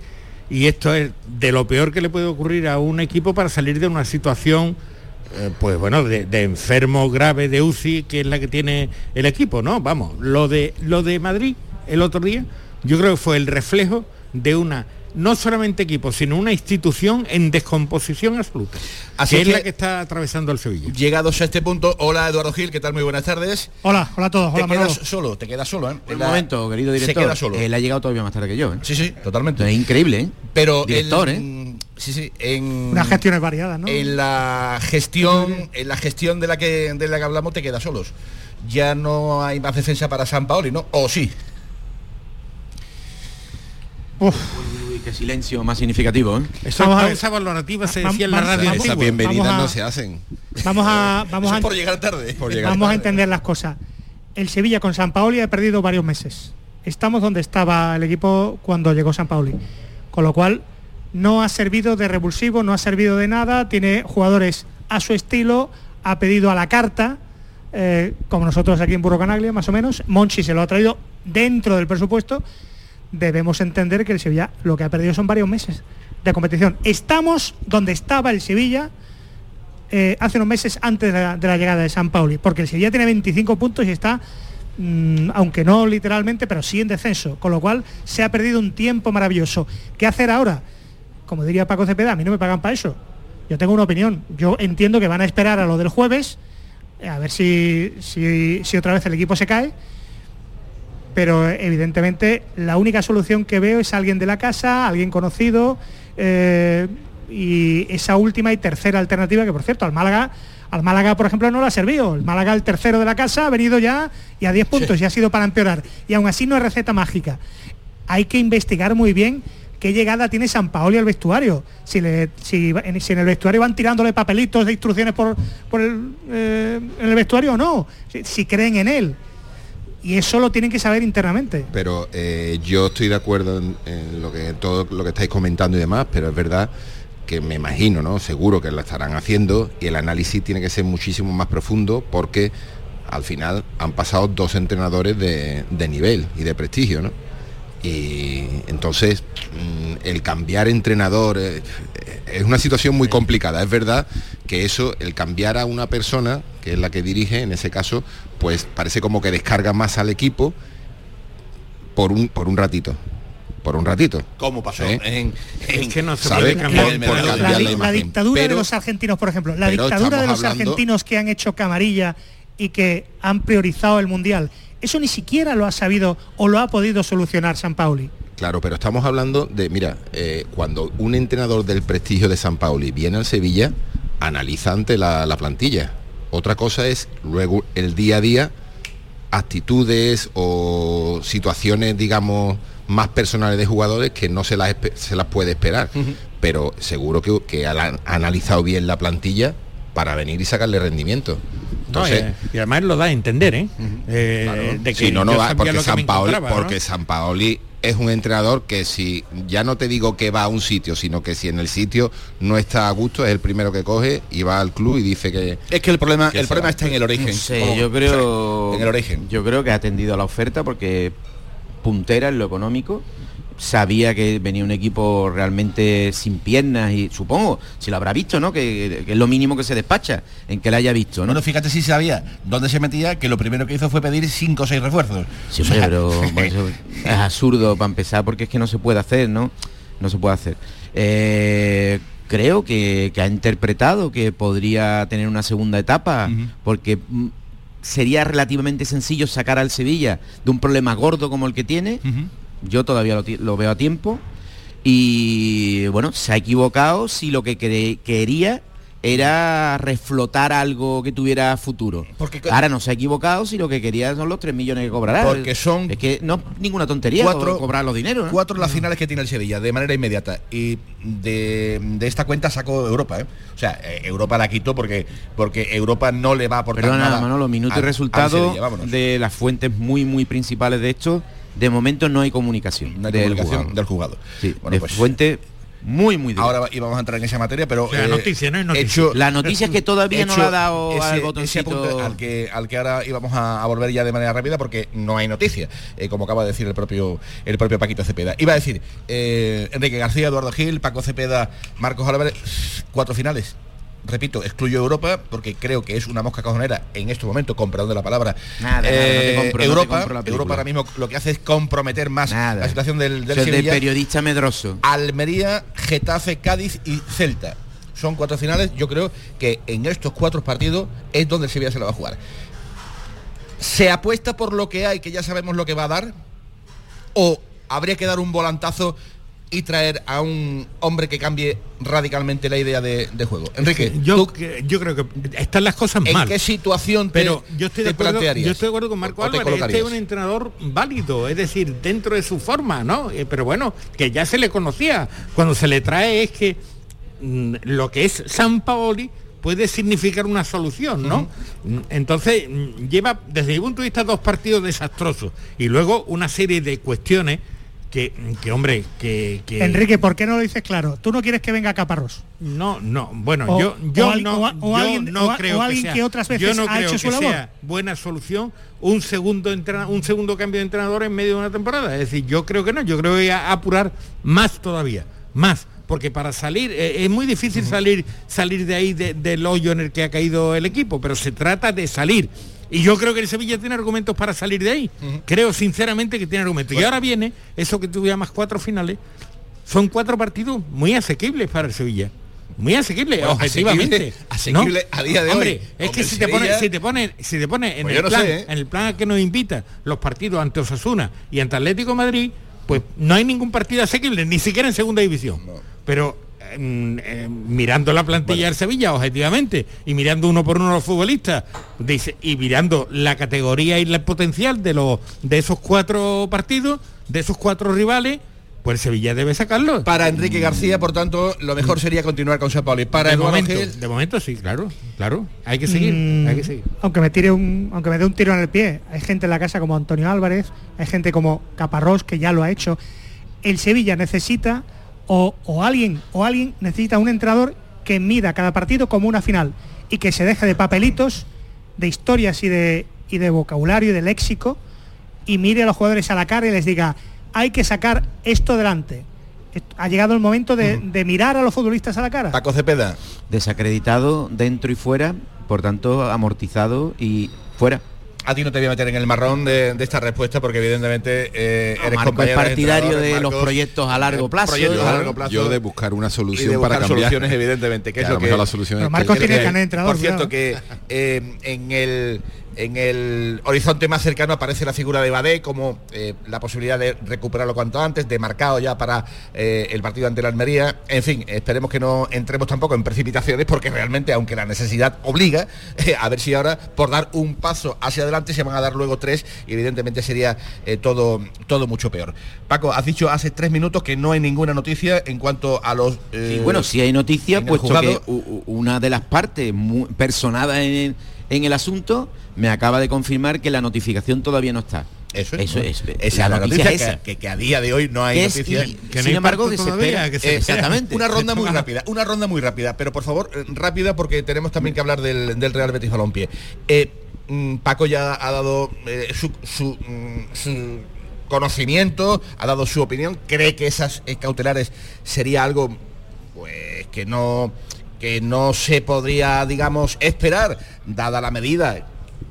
H: y esto es de lo peor que le puede ocurrir a un equipo para salir de una situación eh, pues bueno, de, de enfermo grave de UCI, que es la que tiene el equipo, ¿no? Vamos, lo de lo de Madrid el otro día, yo creo que fue el reflejo de una no solamente equipo, sino una institución en descomposición absoluta.
F: Así
H: que es
F: que-
H: la que está atravesando el Sevilla.
F: Llegados a este punto, hola Eduardo Gil, ¿qué tal? Muy buenas tardes.
R: Hola, hola a todos,
F: Te quedas
R: Manolo.
F: solo, te quedas solo, ¿eh?
J: Un
F: La-
J: momento, querido
F: Se
J: director.
F: queda solo.
J: Él ha llegado todavía más tarde que yo. ¿eh?
F: Sí, sí, totalmente.
J: Es increíble, ¿eh?
F: Pero
J: Director,
F: el-
J: ¿eh?
F: Sí, sí, en
R: Unas gestiones variadas, ¿no?
F: en la gestión, en la gestión de la que de la que hablamos te quedas solos. Ya no hay más defensa para San Paoli, ¿no? O sí.
J: Qué silencio más significativo, ¿eh?
H: Esa
R: Vamos a
H: pausa valorativa se decía en la radio.
I: Esas bienvenidas no se hacen.
R: Vamos a, vamos a,
F: por llegar tarde.
I: Por llegar
R: vamos a entender las cosas. El Sevilla con San Paoli ha perdido varios meses. Estamos donde estaba el equipo cuando llegó San Paoli. Con lo cual, no ha servido de revulsivo, no ha servido de nada. Tiene jugadores a su estilo, ha pedido a la carta, eh, como nosotros aquí en Burro Canaglia, más o menos. Monchi se lo ha traído dentro del presupuesto. Debemos entender que el Sevilla lo que ha perdido son varios meses de competición. Estamos donde estaba el Sevilla eh, hace unos meses antes de la, llegada de San Pauli, porque el Sevilla tiene 25 puntos y está, mm, aunque no literalmente, pero sí en descenso, con lo cual se ha perdido un tiempo maravilloso. ¿Qué hacer ahora? Como diría Paco Cepeda, a mí no me pagan para eso. Yo tengo una opinión. Yo entiendo que van a esperar a lo del jueves, eh, a ver si, si, si otra vez el equipo se cae, pero evidentemente la única solución que veo es alguien de la casa, alguien conocido, eh, y esa última y tercera alternativa, que por cierto, al Málaga, al Málaga, por ejemplo, no le ha servido. El Málaga, el tercero de la casa, ha venido ya y a 10 puntos y ha sido para empeorar. Y aún así no es receta mágica. Hay que investigar muy bien qué llegada tiene San Paoli al vestuario. Si, le- si, va- en, si en el vestuario van tirándole papelitos de instrucciones por, por el, eh, en el vestuario o no. Si, si creen en él. Y eso lo tienen que saber internamente.
I: Pero eh, yo estoy de acuerdo en, lo que todo lo que estáis comentando y demás, pero es verdad que me imagino, ¿no? Seguro que lo estarán haciendo y el análisis tiene que ser muchísimo más profundo porque al final han pasado dos entrenadores de, de nivel y de prestigio, ¿no? Y entonces mm, el cambiar entrenador eh, es una situación muy complicada. Es verdad que eso, el cambiar a una persona, que es la que dirige, en ese caso, pues parece como que descarga más al equipo por un, por un ratito. Por un ratito.
F: ¿Cómo pasó?
I: ¿Eh?
F: En,
H: Es que no se
I: ¿Sabe?
H: puede cambiar
I: Por-
H: el
I: por
H: menú.
I: cambiar
R: la,
I: la
R: dictadura de los argentinos, por ejemplo, la dictadura de los
I: hablando-
R: argentinos que han hecho camarilla y que han priorizado el mundial, eso ni siquiera lo ha sabido o lo ha podido solucionar San Pauli.
I: Claro, pero estamos hablando de, mira, eh, cuando un entrenador del prestigio de San Pauli viene al Sevilla, analiza ante la, la plantilla. Otra cosa es luego el día a día, actitudes o situaciones, digamos, más personales de jugadores que no se las, se las puede esperar. Pero seguro que, que ha ha analizado bien la plantilla para venir y sacarle rendimiento. Entonces,
H: eh, y además lo da a entender, ¿eh? Eh, de que
I: Sí, no, no va, porque San Paoli,
H: encontraba, ¿no?
I: porque San Paoli es un entrenador que si ya no te digo que va a un sitio, sino que si en el sitio no está a gusto, es el primero que coge y va al club y dice que
F: Es que el problema,
I: que
F: el problema
I: va.
F: está en el origen.
J: No sé,
F: Como-
J: yo creo.
F: En el origen.
J: Yo creo que ha atendido a la oferta porque puntera en lo económico. Sabía que venía un equipo realmente sin piernas y supongo, si lo habrá visto, ¿no? Que, que es lo mínimo que se despacha, en que la haya visto, ¿no?
F: Bueno, fíjate si sabía dónde se metía, que lo primero que hizo fue pedir cinco o seis refuerzos.
J: Sí, hombre, pero bueno, es absurdo para empezar porque es que no se puede hacer, ¿no? No se puede hacer. Eh, creo que, que ha interpretado que podría tener una segunda etapa porque mm, sería relativamente sencillo sacar al Sevilla de un problema gordo como el que tiene. Yo todavía lo, veo a tiempo. Y bueno, se ha equivocado si lo que quería era reflotar algo que tuviera futuro.
F: Porque-
J: Ahora no se ha equivocado si lo que quería son los 3 millones que cobrará.
F: Porque son
J: Es que no es ninguna tontería
F: cuatro-
J: co- cobrar los dineros. ¿no?
F: Cuatro las finales que tiene el Sevilla de manera inmediata y de, de esta cuenta sacó Europa, ¿eh? O sea, eh, Europa la quitó porque porque Europa no le va a aportar
J: Perdona,
F: nada.
J: Manolo, minuto y
F: al- al
J: resultado
F: Sevilla,
J: de las fuentes muy muy principales de esto. De momento no hay comunicación,
F: No hay
J: del
F: comunicación
J: jugador.
F: del jugador.
J: Sí,
F: Bueno,
J: de
F: pues-
J: fuente muy muy directa.
F: Ahora íbamos a entrar en esa materia, pero
H: O sea, noticia, no es noticia.
F: hecho-
J: La noticia es que todavía no le ha dado
F: ese-
J: al botoncito.
F: al que al que ahora íbamos a, a volver ya de manera rápida porque no hay noticia, eh, como acaba de decir el propio el propio Paquito Cepeda. Iba a decir eh, Enrique García, Eduardo Gil, Paco Cepeda, Marcos Álvarez, cuatro finales. Repito, excluyo Europa porque creo que es una mosca cajonera en este momento, de la palabra.
J: Nada, nada, no te
F: Eh,
J: compro,
F: Europa. Europa ahora mismo lo que hace es comprometer más
J: Nada.
F: la situación del,
J: de periodista medroso.
F: Almería, Getafe, Cádiz y Celta. Son cuatro finales. Yo creo que en estos cuatro partidos es donde el Sevilla se la va a jugar. ¿Se apuesta por lo que hay, que ya sabemos lo que va a dar? ¿O habría que dar un volantazo y traer a un hombre que cambie radicalmente la idea de, de juego? Enrique,
H: yo, yo creo que están las cosas
F: ¿en
H: mal.
F: qué situación te,
H: Pero yo estoy, de acuerdo,
F: plantearías?
H: yo estoy de acuerdo con Marco
F: ¿O te
H: Álvarez. Este es un entrenador válido, es decir, dentro de su forma, ¿no? Eh, Pero bueno, que ya se le conocía. Cuando se le trae es que mm, lo que es San Paoli puede significar una solución, ¿no? Mm, Entonces, mm, lleva, desde mi punto de vista, dos partidos desastrosos y luego una serie de cuestiones que, que hombre, que, que-
R: Enrique, ¿por qué no lo dices claro? ¿Tú no quieres que venga Caparrós?
H: No, no, bueno,
R: O-
H: yo, yo
R: o
H: no,
R: o
H: yo
R: alguien-
H: no creo
R: alguien
H: sea-
R: que otras
H: yo
R: veces
H: no
R: ha
H: creo
R: hecho su
H: que
R: labor.
H: sea buena solución un segundo un segundo cambio de entrenador en medio de una temporada. Es decir, yo creo que no, yo creo que hay a apurar más todavía, más, porque para salir eh, es muy difícil salir salir de ahí de- del hoyo en el que ha caído el equipo, pero se trata de salir. Y yo creo que el Sevilla tiene argumentos para salir de ahí. Creo sinceramente que tiene argumentos. Y ahora viene eso que tú llamas cuatro finales. Son cuatro partidos muy asequibles para el Sevilla. Muy asequibles,
F: Bueno,
H: objetivamente.
F: asequible- asequible a día de
H: Hombre,
F: hoy.
H: Es que
F: el
H: si te pone, si te pone, si te pone en
F: Pues
H: el
F: yo no
H: plan,
F: sé, ¿eh?
H: en el plan que nos invita los partidos ante Osasuna y ante Atlético de Madrid, pues no hay ningún partido asequible, ni siquiera en segunda división. Pero eh, mirando la plantilla del Sevilla, objetivamente, y mirando uno por uno los futbolistas, dice, y mirando la categoría y el potencial de los de esos cuatro partidos, de esos cuatro rivales, pues el Sevilla debe sacarlo.
F: Para Enrique García, por tanto, lo mejor sería continuar con San Pauli. Para
H: de
F: Eduardo
H: momento,
F: Gil,
H: de momento sí, claro, claro. Hay que seguir,
R: Mm,
H: hay que seguir.
R: Aunque me tire un, aunque me dé un tiro en el pie, hay gente en la casa como Antonio Álvarez, hay gente como Caparrós que ya lo ha hecho. El Sevilla necesita o, o alguien o alguien necesita un entrenador que mida cada partido como una final y que se deje de papelitos, de historias y de y de vocabulario y de léxico y mire a los jugadores a la cara y les diga hay que sacar esto delante. Ha llegado el momento de, de mirar a los futbolistas a la cara.
F: Paco Cepeda.
J: Desacreditado dentro y fuera, por tanto amortizado y fuera.
F: A ti no te voy a meter en el marrón de, de esta respuesta porque evidentemente eh, eres
J: Marco es
F: compañero
J: partidario de los
F: Marcos.
J: proyectos a largo
F: Eh,
J: plazo.
F: proyectos a
J: Yo-
F: largo plazo.
I: Yo de buscar una
F: y
I: solución
F: de
I: para
F: buscar
I: cambiar.
F: soluciones evidentemente que es
I: lo
F: que
I: la solución
R: Pero Marcos
I: que-
R: tiene
I: que-
R: de entrenador,
F: por cierto
R: cuidado.
F: que eh, en el en el horizonte más cercano aparece la figura de Badé como eh, la posibilidad de recuperarlo cuanto antes, de marcado ya para eh, el partido ante la Almería. En fin, esperemos que no entremos tampoco en precipitaciones porque realmente, aunque la necesidad obliga, eh, a ver si ahora por dar un paso hacia adelante se van a dar luego tres y evidentemente sería todo, todo mucho peor. Paco, has dicho hace tres minutos que no hay ninguna noticia en cuanto a los...
J: Sí, bueno, si hay
F: el
J: puesto que una de las partes personadas en, en el asunto me acaba de confirmar que la notificación todavía no está.
F: Eso es,
J: eso
F: ¿no?
J: es.
F: Esa es la noticia que- que- que a día de hoy no hay
J: es-
F: noticia.
J: y-
F: Que no
J: sin embargo,
F: todavía, que se
J: Eh, exactamente.
F: Una ronda muy rápida, una ronda muy rápida, pero por favor, eh, rápida porque tenemos también que hablar del, del Real Betis Balompié. Eh, mm, Paco ya ha dado eh, su, su, mm, su conocimiento, ha dado su opinión, cree que esas cautelares sería algo pues que no que no se podría, digamos, esperar, dada la medida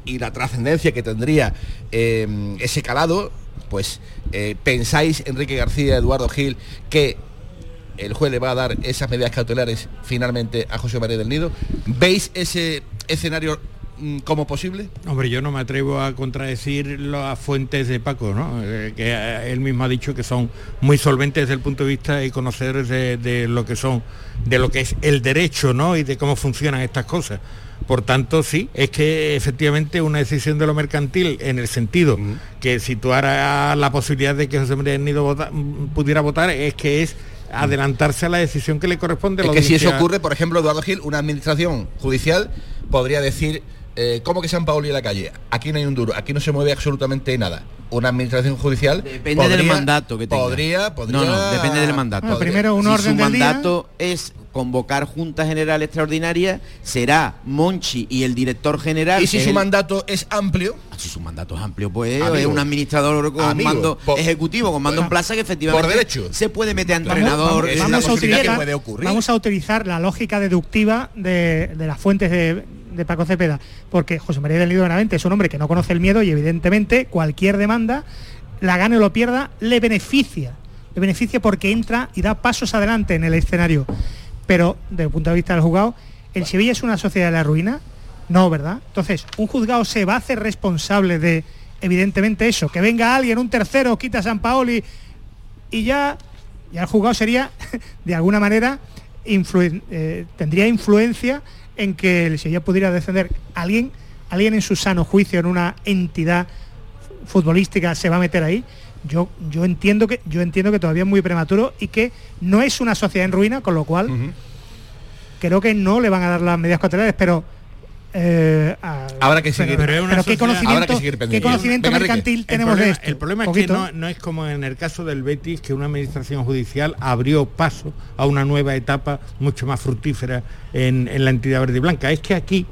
F: y la trascendencia que tendría eh, ese calado, pues eh, pensáis, Enrique García, Eduardo Gil, que el juez le va a dar esas medidas cautelares finalmente a José María del Nido. ¿Veis ese escenario como posible?
H: Hombre, yo no me atrevo a contradecir las fuentes de Paco, ¿no? Eh, que eh, él mismo ha dicho que son muy solventes desde el punto de vista y conocedores de, de lo que son, de lo que es el derecho, ¿no? Y de cómo funcionan estas cosas. Por tanto, sí, es que efectivamente una decisión de lo mercantil en el sentido que situara la posibilidad de que José María Nido vota- mm, pudiera votar es que es adelantarse a la decisión que le corresponde a
F: Es que si eso ocurre, por ejemplo, Eduardo Gil, una administración judicial podría decir, eh, ¿cómo que San Pauli en la calle? Aquí no hay un duro, aquí no se mueve absolutamente nada. Una administración judicial
J: Depende del mandato que tenga.
F: Podría, podría...
J: No, no, depende del mandato.
R: Bueno, primero un
J: si
R: orden
J: su
R: del día.
J: mandato es convocar Junta General Extraordinaria, será Monchi y el director general.
F: Y si su
J: el-
F: mandato es amplio...
J: Si su mandato es amplio, pues
F: Amigo.
J: es un administrador con
F: Amigo,
J: mando
F: por-
J: ejecutivo, con mando en plaza que efectivamente
F: por derecho.
J: se puede meter a
R: Vamos-
J: entrenador.
R: vamos,
J: es
R: vamos
J: una
R: a
J: posibilidad que
R: utilizar,
J: puede ocurrir.
R: vamos a utilizar la lógica deductiva de, de las fuentes de, de Paco Cepeda, porque José María del Nido Benavente es un hombre que no conoce el miedo y evidentemente cualquier demanda, la gane o lo pierda, le beneficia. Le beneficia porque entra y da pasos adelante en el escenario. Pero desde el punto de vista del juzgado, ¿el Sevilla es una sociedad de la ruina? No, ¿verdad? Entonces, un juzgado se va a hacer responsable de, evidentemente, eso, que venga alguien, un tercero, quita a San Paoli y ya, ya el juzgado sería, de alguna manera, eh, tendría influencia en que el Sevilla pudiera defender alguien, alguien en su sano juicio, en una entidad futbolística, se va a meter ahí. Yo, yo entiendo que yo entiendo que todavía es muy prematuro y que no es una sociedad en ruina, con lo cual creo que no le van a dar las medidas cautelares, pero eh, a-
F: Habrá que seguir-
R: pero, ¿qué conocimiento,
F: habrá que seguir
R: ¿qué conocimiento
F: Venga,
R: mercantil
H: El
R: tenemos
H: problema,
R: de esto?
H: el problema es
R: Poquito.
H: que no, no es como en el caso del Betis, que una administración judicial abrió paso a una nueva etapa mucho más fructífera en, en la entidad verde y blanca. Es que aquí,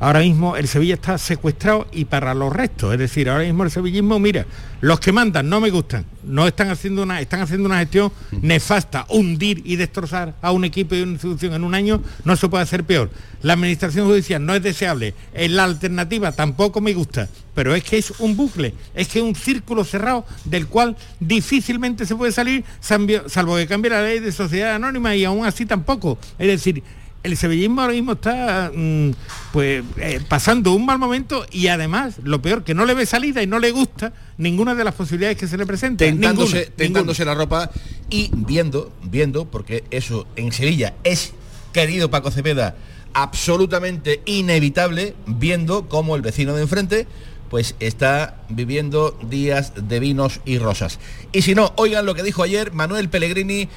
H: ahora mismo, el Sevilla está secuestrado y para los restos. Es decir, ahora mismo el sevillismo, mira, los que mandan no me gustan, no están haciendo una, están haciendo una gestión nefasta, hundir y destrozar a un equipo y una institución en un año no se puede hacer peor. La administración judicial no es deseable, en la alternativa tampoco me gusta, pero es que es un bucle, es que es un círculo cerrado del cual difícilmente se puede salir salvo salvo que cambie la ley de sociedad anónima y aún así tampoco. Es decir, el sevillismo ahora mismo está mm, pues eh, pasando un mal momento y además lo peor que no le ve salida y no le gusta ninguna de las posibilidades que se le presentan.
F: tentándose,
H: Ninguna,
F: tentándose la ropa y viendo, viendo, porque eso en Sevilla es, querido Paco Cepeda, absolutamente inevitable, viendo cómo el vecino de enfrente pues está viviendo días de vinos y rosas. Y si no, oigan lo que dijo ayer Manuel Pellegrini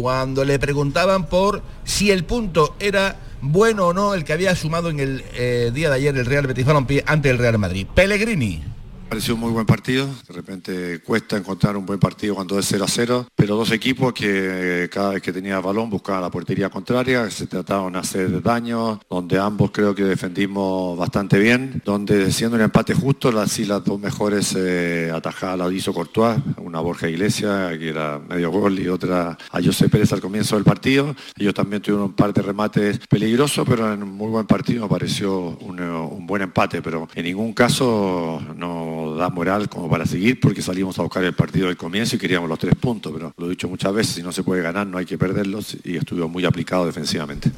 F: cuando le preguntaban por si el punto era bueno o no el que había sumado en el eh, día de ayer el Real Betis Balompié ante el Real Madrid. Pellegrini.
S: Pareció un muy buen partido, de repente cuesta encontrar un buen partido cuando es 0 a 0, pero dos equipos que eh, cada vez que tenía balón buscaban la portería contraria, se trataron de hacer daño, donde ambos creo que defendimos bastante bien, donde siendo un empate justo, las, las dos mejores eh, atajadas las hizo Courtois, una Borja Iglesias, que era medio gol, y otra a José Pérez al comienzo del partido. Ellos también tuvieron un par de remates peligrosos, pero en un muy buen partido me pareció un, eh, un buen empate, pero en ningún caso no da moral como para seguir porque salimos a buscar el partido del comienzo y queríamos los tres puntos, pero lo he dicho muchas veces, si no se puede ganar no hay que perderlos y estuvo muy aplicado defensivamente.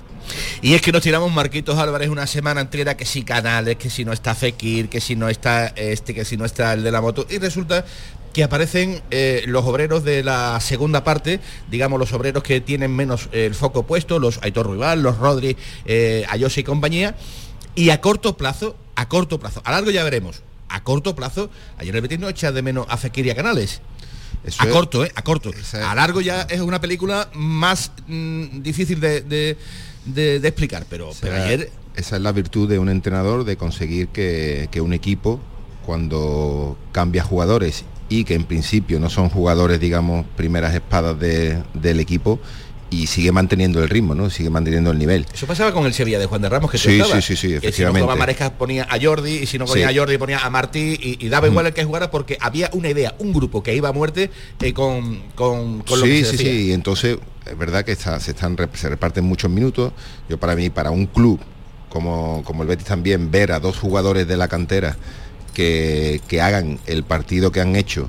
F: Y es que nos tiramos Marquitos Álvarez una semana entera que si Canales, que si no está Fekir, que si no está este, que si no está el de la moto. Y resulta que aparecen eh, los obreros de la segunda parte, digamos los obreros que tienen menos eh, el foco puesto, los Aitor Ruibal, los Rodri, eh, Ayose y compañía. Y a corto plazo, a corto plazo, a largo ya veremos, a corto plazo, ayer el Betis no echa de menos a Fekir a Canales. a
I: es-
F: corto, ¿eh? A corto. A largo ya es una película más mm, difícil de, de- de- de explicar, pero, pero ayer
I: Esa es la virtud de un entrenador, de conseguir que, que un equipo, cuando cambia jugadores y que en principio no son jugadores, digamos, primeras espadas de- del equipo, y sigue manteniendo el ritmo, ¿no? Sigue manteniendo el nivel.
F: Eso pasaba con el Sevilla de Juan de Ramos, que
I: Sí, sí, sí,
F: Que Si no
I: efectivamente.
F: jugaba Maresca ponía a Jordi, y si no ponía
I: Sí.
F: a Jordi ponía a Martí, y, y daba igual el que jugara porque había una idea, un grupo que iba a muerte eh, con, con, con lo
I: sí,
F: que se
I: sí,
F: decía.
I: sí, y entonces es verdad que está- se, están, se reparten muchos minutos. Yo para mí, para un club como, como el Betis también, ver a dos jugadores de la cantera que, que hagan el partido que han hecho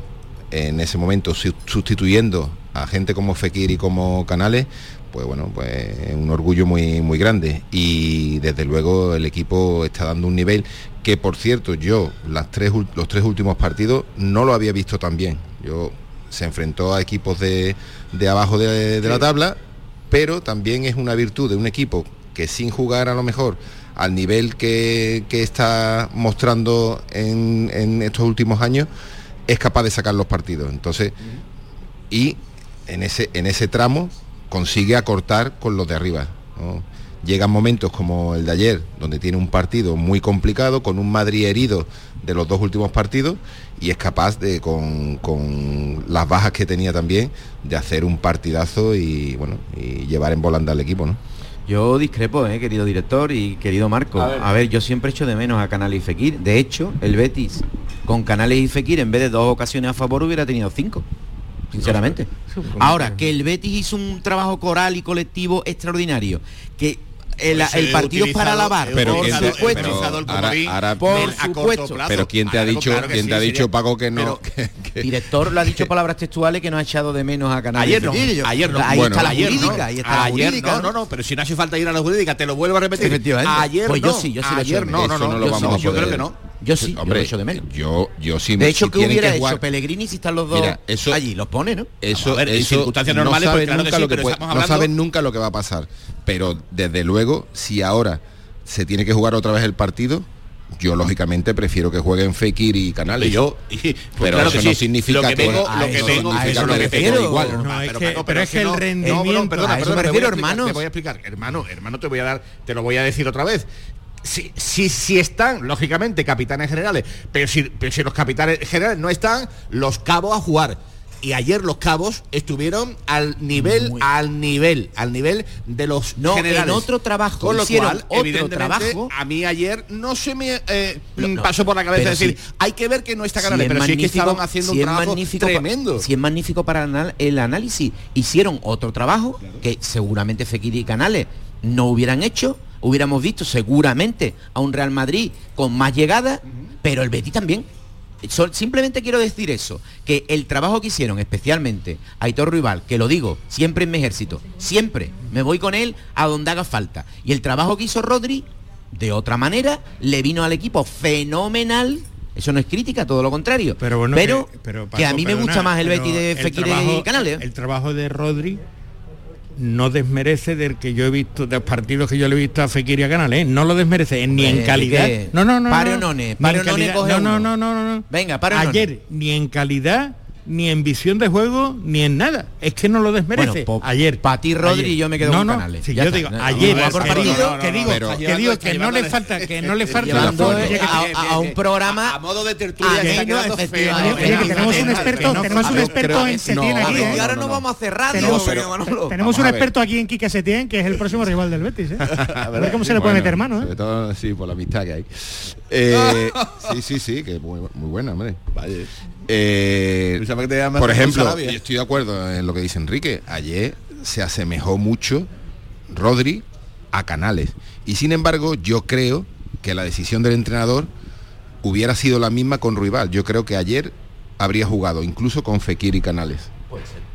I: en ese momento su- sustituyendo a gente como Fekir y como Canales, pues bueno, pues es un orgullo muy, muy grande. Y desde luego el equipo está dando un nivel que, por cierto, yo las tres, los tres últimos partidos no lo había visto tan bien. Yo se enfrentó a equipos de, de abajo de, de la tabla, pero también es una virtud de un equipo que sin jugar a lo mejor al nivel que, que está mostrando en, en estos últimos años, es capaz de sacar los partidos. Entonces, y en ese, en ese tramo consigue acortar con los de arriba. ¿no? Llegan momentos como el de ayer, donde tiene un partido muy complicado, con un Madrid herido de los dos últimos partidos, y es capaz de, con, con las bajas que tenía también, de hacer un partidazo y bueno, y llevar en volanda al equipo, ¿no?
J: Yo discrepo, eh, querido director y querido Marco.
I: A
J: A
I: ver.
J: ver. yo siempre echo de menos a Canales y Fekir. De hecho, el Betis con Canales y Fekir en vez de dos ocasiones a favor hubiera tenido cinco. Sinceramente. Ahora, que el Betis hizo un trabajo coral y colectivo extraordinario. Que el,
F: Pues,
J: el
F: eh,
J: partido es para alabar.
I: Pero
J: por supuesto.
I: pero ahora- ahora-
J: por
I: a corto
J: supuesto.
I: plazo. Pero quién te ha dicho-
F: claro que
I: quién te ha
F: sí,
I: dicho, Paco, que no-
F: pero-
J: Director lo ha dicho palabras textuales que no ha echado de menos a Canales.
F: Ayer no, ayer no.
J: Ahí
F: Bueno,
J: está la
F: ayer no.
J: jurídica, ahí está la
F: ayer
J: jurídica.
F: no, no, no, pero si no hace falta ir a la jurídica, te lo vuelvo a repetir. Ayer
J: Pues
F: no.
J: yo sí, yo sí
F: ayer no, no, no,
I: no lo
F: yo
I: vamos
F: sí,
I: a
F: yo creo que no.
J: Yo sí, yo
I: Hombre,
J: lo echo de menos.
I: Yo, yo sí
J: De hecho,
I: si
J: ¿qué
I: tienen
J: hubiera
I: que
J: hecho Pellegrini si están los dos
I: Mira, eso-
J: allí? Los pone, ¿no?
I: Eso,
F: ver, en
I: eso
F: circunstancias
I: no
F: normales,
I: saben
F: pues claro que
I: nunca
F: sí,
I: lo que puede- no saben nunca lo que va a pasar. Pero desde luego, si ahora se tiene que jugar otra vez el partido, yo lógicamente prefiero que jueguen Fekir y Canales.
F: Y yo, y- pues
I: pero
F: claro
I: eso
F: que
I: no
F: sí.
I: significa
F: Lo que
I: que a
F: lo que
I: eso
F: eso
I: que quede igual.
H: No, es
F: pero,
H: que- es que el
F: no-
H: rendimiento-
F: perdona,
H: a eso
F: perdona,
H: me
F: te voy a
H: refiero.
F: Te voy a explicar, hermano, hermano, te voy a dar, te lo voy a decir otra vez. Si, si, si están, lógicamente, capitanes generales, pero si, pero si los capitanes generales no están, los cabos a jugar. Y ayer los cabos estuvieron al nivel, al nivel, al nivel de los
J: No,
F: generales.
J: en otro trabajo
F: Con lo cual,
J: otro trabajo.
F: a mí ayer no se me eh,
J: No, no,
F: pasó por la cabeza
J: pero
F: decir, hay que ver que no está
J: Si
F: Canales, pero sí es que estaban haciendo
J: si
F: un trabajo
J: magnífico
F: tremendo.
J: Si es magnífico para el análisis. Hicieron otro trabajo que seguramente Fekir y Canales no hubieran hecho. Hubiéramos visto seguramente a un Real Madrid con más llegada, pero el Betis también. Simplemente quiero decir eso, que el trabajo que hicieron especialmente Aitor Rival, que lo digo siempre en mi ejército, siempre me voy con él a donde haga falta. Y el trabajo que hizo Rodri, de otra manera, le vino al equipo fenomenal. Eso no es crítica, todo lo contrario.
H: Pero bueno,
J: pero,
H: que, pero,
J: que a mí me gusta más el Betty de Fekir y Canales.
H: El trabajo de Rodri no desmerece del que yo he visto, de los partidos que yo le he visto a Fekir y a Canales, ¿eh? no lo desmerece ni en
J: Eh,
H: calidad.
J: ¿qué?
H: No, no, no.
J: Pare
H: no, en no, no, no, no, no.
J: Venga.
H: Ayer, ni en calidad, ni en visión de juego, ni en nada. Es que no lo desmerece.
J: Bueno,
H: ayer.
J: pa' ti, Rodri,
H: ayer.
J: yo me quedo
H: no,
J: con
H: no,
J: Canales.
H: Si
J: Ya
H: yo
J: está.
H: digo,
J: No,
H: ayer, partido,
J: no, no,
H: que
J: no,
H: digo,
J: pero-
H: que digo que no le falta, que no le falta
J: a, un programa
F: a modo de tertulia
R: tenemos un experto, tenemos un experto en Setién aquí, ¿eh?
J: y ahora no, vamos a cerrar.
R: Tenemos, un experto aquí en Quique Setién, que es el próximo rival del Betis, ¿eh? A ver cómo se le puede meter mano, ¿eh?
I: Sobre todo, sí, por la amistad que hay. Eh, sí, sí, sí, que muy, muy buena, hombre. Eh, por ejemplo, yo estoy de acuerdo en lo que dice Enrique. Ayer se asemejó mucho Rodri a Canales. Y sin embargo, yo creo que la decisión del entrenador hubiera sido la misma con Ruibal. Yo creo que ayer habría jugado incluso con Fekir y Canales.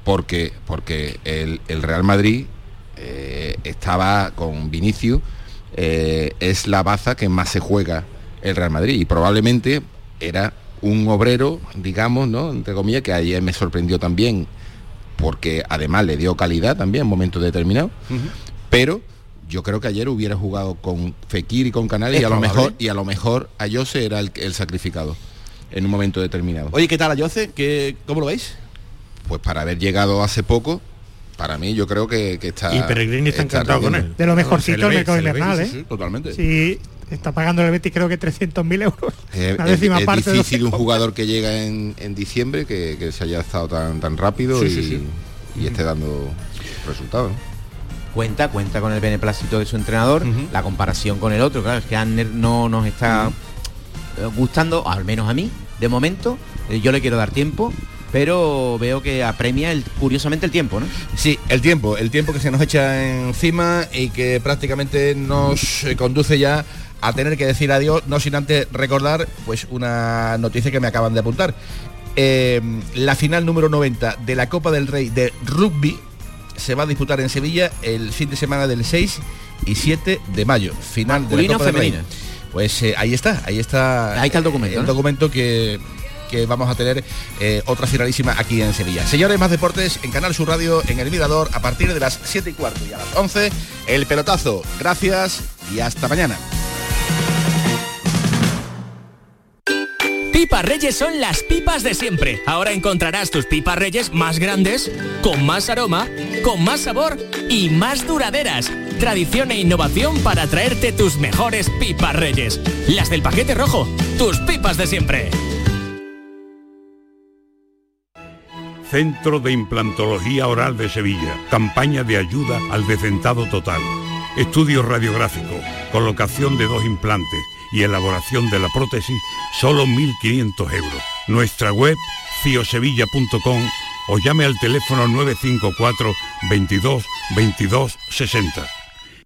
I: Porque, porque el, el Real Madrid eh, estaba con Vinicius, eh, es la baza que más se juega el Real Madrid y probablemente era un obrero, digamos, ¿no? Entre comillas, que ayer me sorprendió también, porque además le dio calidad también en momentos determinados, pero yo creo que ayer hubiera jugado con Fekir y con Canales
F: Es
I: y a lo mejor y a lo mejor a Jose era el, el sacrificado en un momento determinado.
F: Oye, ¿qué tal a Yoce? ¿Qué, ¿Cómo lo veis?
I: Pues para haber llegado hace poco, para mí yo creo que, que está.
H: Y Pellegrini está encantado con él.
R: De lo mejorcito
H: Se le
R: el
H: ve,
R: mercado invernal, ¿eh?
H: sí,
F: totalmente.
R: Sí, está pagando el Betis creo que 300.000 euros.
I: Eh, es,
R: décima
I: es
R: parte de lo
I: difícil un jugador que llega en, en diciembre que, que se haya estado tan, tan rápido
F: Sí,
I: y,
F: sí, sí.
I: y esté dando resultados. ¿no?
J: cuenta, cuenta con el beneplácito de su entrenador, la comparación con el otro, claro, es que Anner no nos está eh, gustando, al menos a mí, de momento, eh, yo le quiero dar tiempo, pero veo que apremia el, curiosamente el tiempo, ¿no?
F: Sí, el tiempo, el tiempo que se nos echa encima y que prácticamente nos conduce ya a tener que decir adiós, no sin antes recordar pues una noticia que me acaban de apuntar. Eh, la final número 90 de la Copa del Rey de rugby se va a disputar en Sevilla el fin de semana del 6 y 7 de mayo. Final de la Copa del Rey.
J: femenina.
F: Pues eh, ahí está, ahí está.
J: Ahí está el documento,
F: El
J: ¿no?
F: documento que, que vamos a tener eh, otra finalísima aquí en Sevilla. Señores, más deportes en Canal Sur Radio, en el Mirador, a partir de las 7 y cuarto y a las 11, el pelotazo. Gracias y hasta mañana.
T: Pipas Reyes son las pipas de siempre. Ahora encontrarás tus pipas Reyes más grandes, con más aroma, con más sabor y más duraderas. Tradición e innovación para traerte tus mejores pipas Reyes. Las del paquete rojo, tus pipas de siempre.
U: Centro de Implantología Oral de Sevilla. Campaña de ayuda al decentado total. Estudio radiográfico, colocación de dos implantes y elaboración de la prótesis, solo 1.500 euros. Nuestra web, ciosevilla.com o llame al teléfono 954 22 22 60.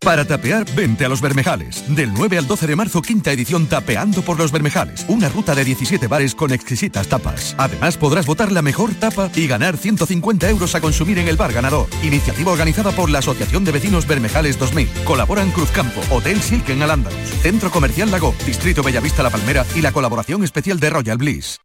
V: Para tapear, vente a Los Bermejales. Del 9 al 12 de marzo, quinta edición Tapeando por Los Bermejales. Una ruta de 17 bares con exquisitas tapas. Además, podrás votar la mejor tapa y ganar 150 euros a consumir en el bar ganador. Iniciativa organizada por la Asociación de Vecinos Bermejales 2000. Colaboran Cruzcampo, Hotel Silken Andalus, Centro Comercial Lago, Distrito Bellavista La Palmera y la colaboración especial de Royal Bliss.